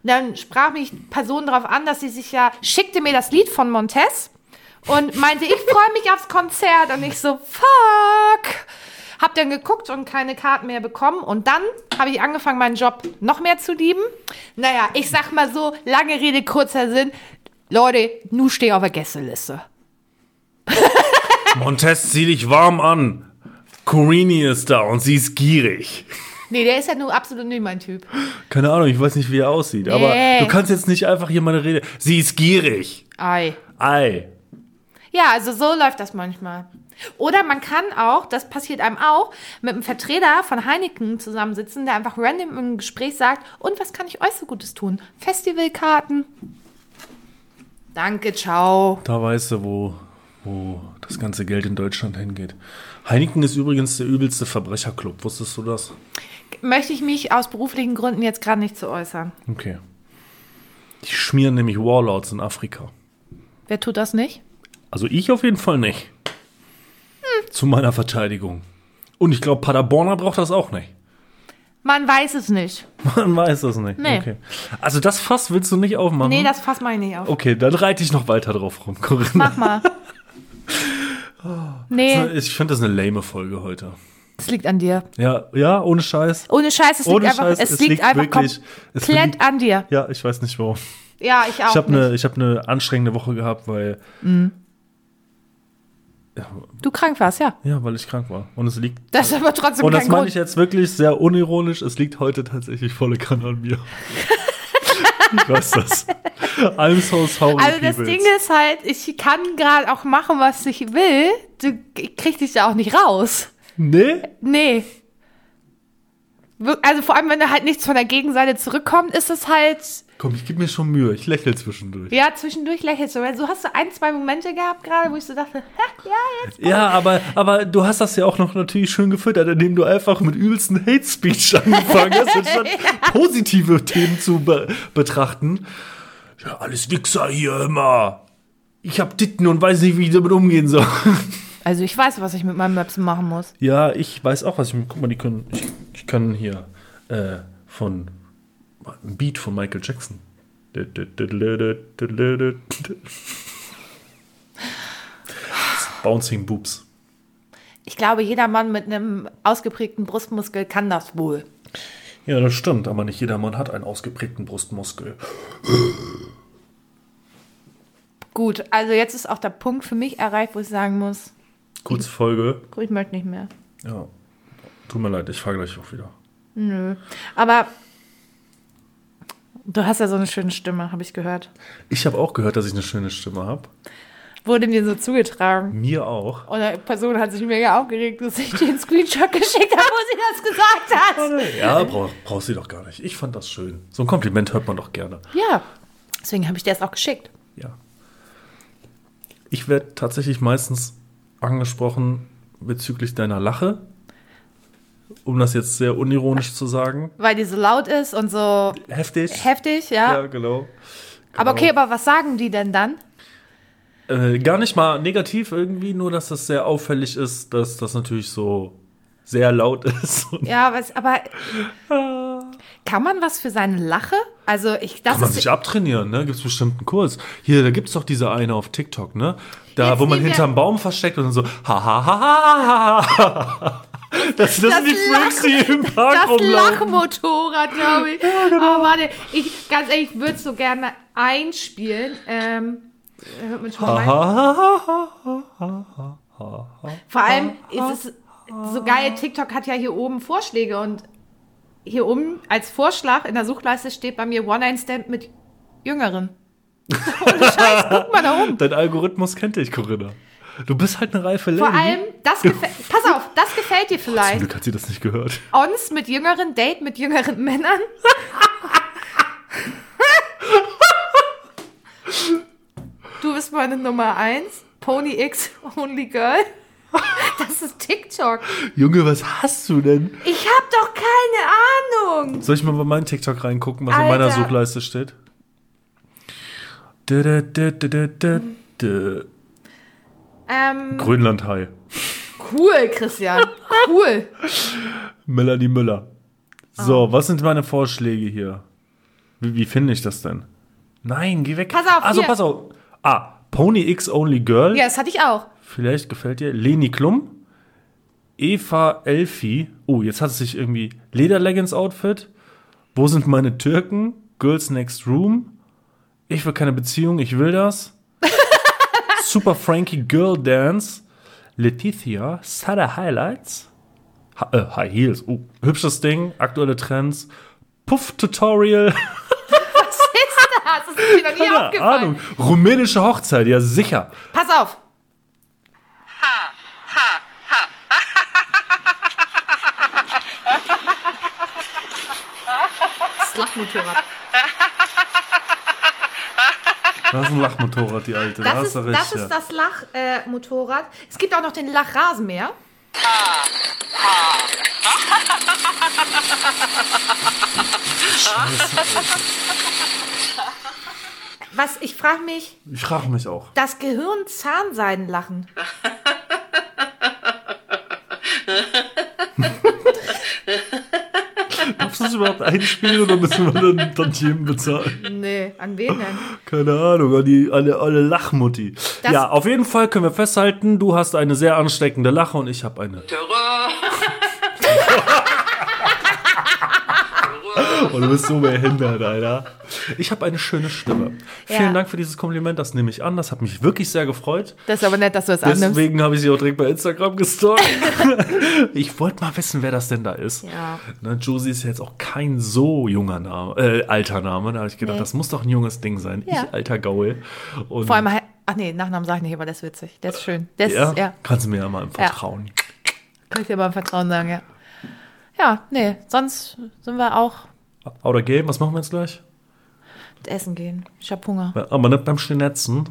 Und dann sprach mich Person darauf an, dass sie sich ja, schickte mir das Lied von Montez und meinte, ich freue mich aufs Konzert. Und ich so, fuck. Hab dann geguckt und keine Karten mehr bekommen. Und dann habe ich angefangen, meinen Job noch mehr zu lieben. Naja, ich sag mal so, lange Rede, kurzer Sinn. Leute, nu steh auf der Gästeliste. Montez, zieh dich warm an. Corini ist da und sie ist gierig. Nee, der ist ja nur absolut nicht mein Typ. Keine Ahnung, ich weiß nicht, wie er aussieht. Aber Nee. du kannst jetzt nicht einfach hier meine Rede. Sie ist gierig. Ei. Ei. Ja, also so läuft das manchmal. Oder man kann auch, das passiert einem auch, mit einem Vertreter von Heineken zusammensitzen, der einfach random im Gespräch sagt, und was kann ich euch so Gutes tun? Festivalkarten. Danke, ciao. Da weißt du, wo, wo das ganze Geld in Deutschland hingeht. Heineken ist übrigens der übelste Verbrecherclub. Wusstest du das? Möchte ich mich aus beruflichen Gründen jetzt gerade nicht zu äußern. Okay. Die schmieren nämlich Warlords in Afrika. Wer tut das nicht? Also ich auf jeden Fall nicht. Zu meiner Verteidigung. Und ich glaube, Paderborner braucht das auch nicht. Man weiß es nicht. Man weiß das nicht. Nee. Okay. Also das Fass willst du nicht aufmachen? Nee, das fass mal nicht auf. Okay, dann reite ich noch weiter drauf rum, Corinna. Mach mal. Nee, Ich finde das eine lame Folge heute. es liegt an dir. Ja, ja, ohne Scheiß. Ohne Scheiß, es Ohne liegt einfach, Scheiß, es es liegt liegt einfach wirklich- es komplett liegt- an dir. Ja, ich weiß nicht warum. Ja, ich auch. Ich habe eine hab ne anstrengende Woche gehabt, weil, Du krank warst, ja. ja, weil ich krank war. Und es liegt. Das ist aber trotzdem Und das meine ich jetzt wirklich sehr unironisch. Es liegt heute tatsächlich volle Kanne an mir. weiß das. I'm so sorry. Also das. Ding ist halt, ich kann gerade auch machen, was ich will. Du ich krieg dich da auch nicht raus. Nee? Nee. Also vor allem, wenn da halt nichts von der Gegenseite zurückkommt, ist es halt, Komm, ich gebe mir schon Mühe. Ich lächle zwischendurch. ja, zwischendurch lächelst du. Weil so hast du ein, zwei Momente gehabt gerade, wo ich so dachte, ja, jetzt. Ja, aber, aber du hast das ja auch noch natürlich schön gefüttert, indem du einfach mit übelsten Hate Speech angefangen hast, anstatt positive Themen zu be betrachten. Ja, alles Wichser hier immer. Ich hab Titten und weiß nicht, wie ich damit umgehen soll. Also ich weiß, was ich mit meinem Möpsen machen muss. Ja, ich weiß auch, was ich. Guck mal, die können. Ich, ich kann hier äh, von. Ein Beat von Michael Jackson. Bouncing Boobs. Ich glaube, jeder Mann mit einem ausgeprägten Brustmuskel kann das wohl. Ja, das stimmt, aber nicht jeder Mann hat einen ausgeprägten Brustmuskel. Gut, also jetzt ist auch der Punkt für mich erreicht, wo ich sagen muss, Kurze Folge. ich möchte nicht mehr. Ja. Tut mir leid, ich fahre gleich auch wieder. Nö. Aber du hast ja so eine schöne Stimme, habe ich gehört. Ich habe auch gehört, dass ich eine schöne Stimme habe. Wurde mir so zugetragen. Mir auch. Und die Person hat sich mega aufgeregt, dass ich den Screenshot geschickt habe, wo sie das gesagt hat. Ja, brauch, brauchst du doch gar nicht. Ich fand das schön. So ein Kompliment hört man doch gerne. Ja, deswegen habe ich dir das auch geschickt. Ja. Ich werde tatsächlich meistens angesprochen bezüglich deiner Lache. Um das jetzt sehr unironisch zu sagen. Weil die so laut ist und so Heftig. heftig, ja. Ja, genau. Aber okay, aber was sagen die denn dann? Äh, gar nicht mal negativ irgendwie, nur dass das sehr auffällig ist, dass das natürlich so sehr laut ist. Ja, was, aber kann man was für seine Lache? Also ich, das kann man sich abtrainieren, ne? Gibt's bestimmt einen Kurs. Hier, da gibt's doch diese eine auf TikTok, ne? Da, Jetzt wo man hinterm Baum versteckt und so, ha ha ha ha ha ha. Das, das, sind die Freaks, die im Park das rumlaufen. Lachmotorrad, glaube ich. Oh, warte, ich, ganz ehrlich, ich würde es so gerne einspielen. Ähm, hört man schon mal? Vor allem ist es so geil, TikTok hat ja hier oben Vorschläge und hier oben als Vorschlag in der Suchleiste steht bei mir One-Night-Stand mit Jüngeren. Ohne Scheiß, guck mal da oben. Dein Algorithmus kennt dich, Corinna. Du bist halt eine reife Lady. Vor allem, das gefällt, pass auf, das gefällt dir Zum vielleicht. Glück hat sie das nicht gehört. Ons mit jüngeren, Date mit jüngeren Männern. du bist meine Nummer eins. Pony X Only Girl. Das ist TikTok. Junge, was hast du denn? Ich hab doch keine Ahnung. Soll ich mal bei meinem TikTok reingucken, was in meiner Alter. Suchleiste steht? Dö, dö, dö. Ähm, Grönlandhai. Cool, Christian. Cool. Melanie Müller. So, was sind meine Vorschläge hier? Wie, wie finde ich das denn? Nein, geh weg. Pass auf, Also, hier. pass auf. Ah, Pony X Only Girl. Ja, das hatte ich auch. Vielleicht gefällt dir. Leni Klum. Eva Elfi. Oh, jetzt hat es sich irgendwie Lederleggings-Outfit. Wo sind meine Türken? Girls Next Room. Ich will keine Beziehung, ich will das. Super Frankie Girl Dance. Letitia. Sada Highlights. Ha äh, High Heels. Oh, hübsches Ding. Aktuelle Trends. Puff Tutorial. Was ist das? Das ist mir noch nie Keine aufgefallen. Ahnung. Rumänische Hochzeit, ja sicher. Pass auf. Das Lachmotorrad. Das ist ein Lachmotorrad, die alte. da Das ist, das, ist das Lachmotorrad. Äh, es gibt auch noch den Lachrasenmäher. Was, ich frage mich, Ich frage mich auch. das Gehirn Zahnseidenlachen. Darfst du das überhaupt einspielen oder müssen wir dann Tantiemen bezahlen? Nee, an wen denn? Keine Ahnung, an die alle, alle Lachmutti. Das- ja, auf jeden Fall können wir festhalten, du hast eine sehr ansteckende Lache und ich habe eine. Und du bist so behindert, Alter. Ich habe eine schöne Stimme. Vielen Ja. Dank für dieses Kompliment, das nehme ich an. Das hat mich wirklich sehr gefreut. Das ist aber nett, dass du das annimmst. Deswegen habe ich sie auch direkt bei Instagram gestalkt. ich wollte mal wissen, wer das denn da ist. Ja. Ne, Josie ist ja jetzt auch kein so junger Name, äh, alter Name. Da habe ich gedacht, Nee. das muss doch ein junges Ding sein. Ja. Ich, alter Gaul. Und Vor allem, ach nee, Nachnamen sag ich nicht, aber der ist witzig. Der ist schön. Der ist, ja, ja, kannst du mir ja mal vertrauen. kann ich dir mal im Vertrauen sagen, ja. Ja, nee, sonst sind wir auch Oder Game, was machen wir jetzt gleich? essen gehen. Ich hab Hunger. Ja, Aber nicht beim Schnetzen.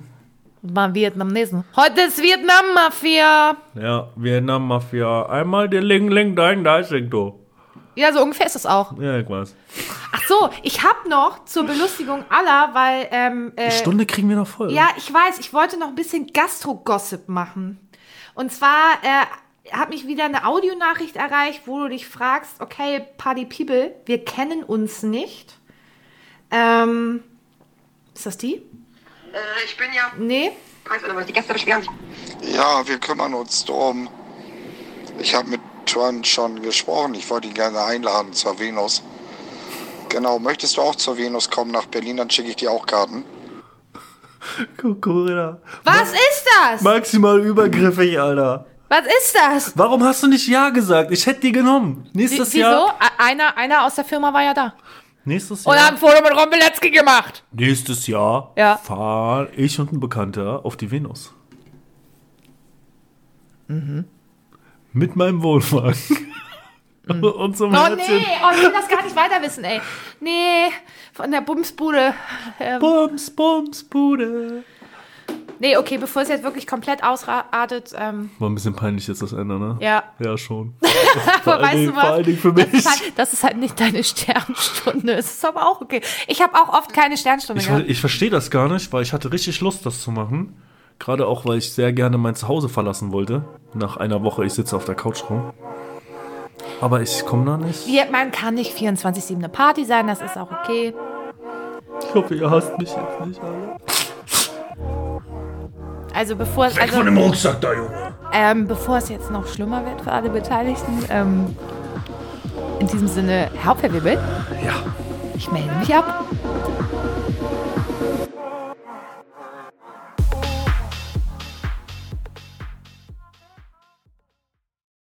Mal Vietnamesen. Heute ist Vietnam-Mafia. Ja, Vietnam Mafia. Einmal der Ling Ling Dein Dicing, du. Ja, so ungefähr ist es auch. Ja, ich weiß. Ach so, ich hab noch zur Belustigung aller, weil, ähm, äh, Die Stunde kriegen wir noch voll. Ja, ich weiß, ich wollte noch ein bisschen Gastro-Gossip machen. Und zwar äh, hat mich wieder eine Audionachricht erreicht, wo du dich fragst, okay, Party People, wir kennen uns nicht. Ähm, ist das die? Äh, ich bin ja. Nee? Die Gäste beschweren sich. Ja, wir kümmern uns drum. Ich habe mit Tron schon gesprochen. Ich wollte ihn gerne einladen zur Venus. Genau, möchtest du auch zur Venus kommen nach Berlin? Dann schicke ich dir auch Karten. Corinna. Was ist das? Maximal übergriffig, Alter. Was ist das? Warum hast du nicht Ja gesagt? Ich hätte die genommen. Nächstes Wieso? Jahr. A- Einer, einer aus der Firma war ja da. Nächstes Und Jahr. hat ein Foto mit Ron Bilecki gemacht. Nächstes Jahr Ja. fahren ich und ein Bekannter auf die Venus. Mit meinem Wohnwagen. und zum Oh Herzchen. nee, oh, ich will das gar nicht weiter wissen, ey. Nee, von der Bumsbude. Ähm, Bums, Bums, Bude. Nee, okay, bevor es jetzt wirklich komplett ausartet, ähm, War ein bisschen peinlich jetzt das Ende, ne? ja. Ja, schon. Aber weißt Dingen- du was? vor allen Dingen für Das ist, mich. halt, das ist halt nicht deine Sternstunde. Es ist aber auch okay. Ich habe auch oft keine Sternstunde Ich, gehabt. ich verstehe das gar nicht, weil ich hatte richtig Lust, das zu machen. Gerade auch, weil ich sehr gerne mein Zuhause verlassen wollte. Nach einer Woche, ich sitze auf der Couch rum. Aber ich komme da nicht. Wir, man kann nicht 24-7 eine Party sein, das ist auch okay. Ich hoffe, ihr hasst mich jetzt nicht, Alter. Also bevor es, also, dem Rucksack da, Junge. ähm, bevor es jetzt noch schlimmer wird für alle Beteiligten, ähm, in diesem Sinne, Hauptverwirbel, Ja. ich melde mich ab.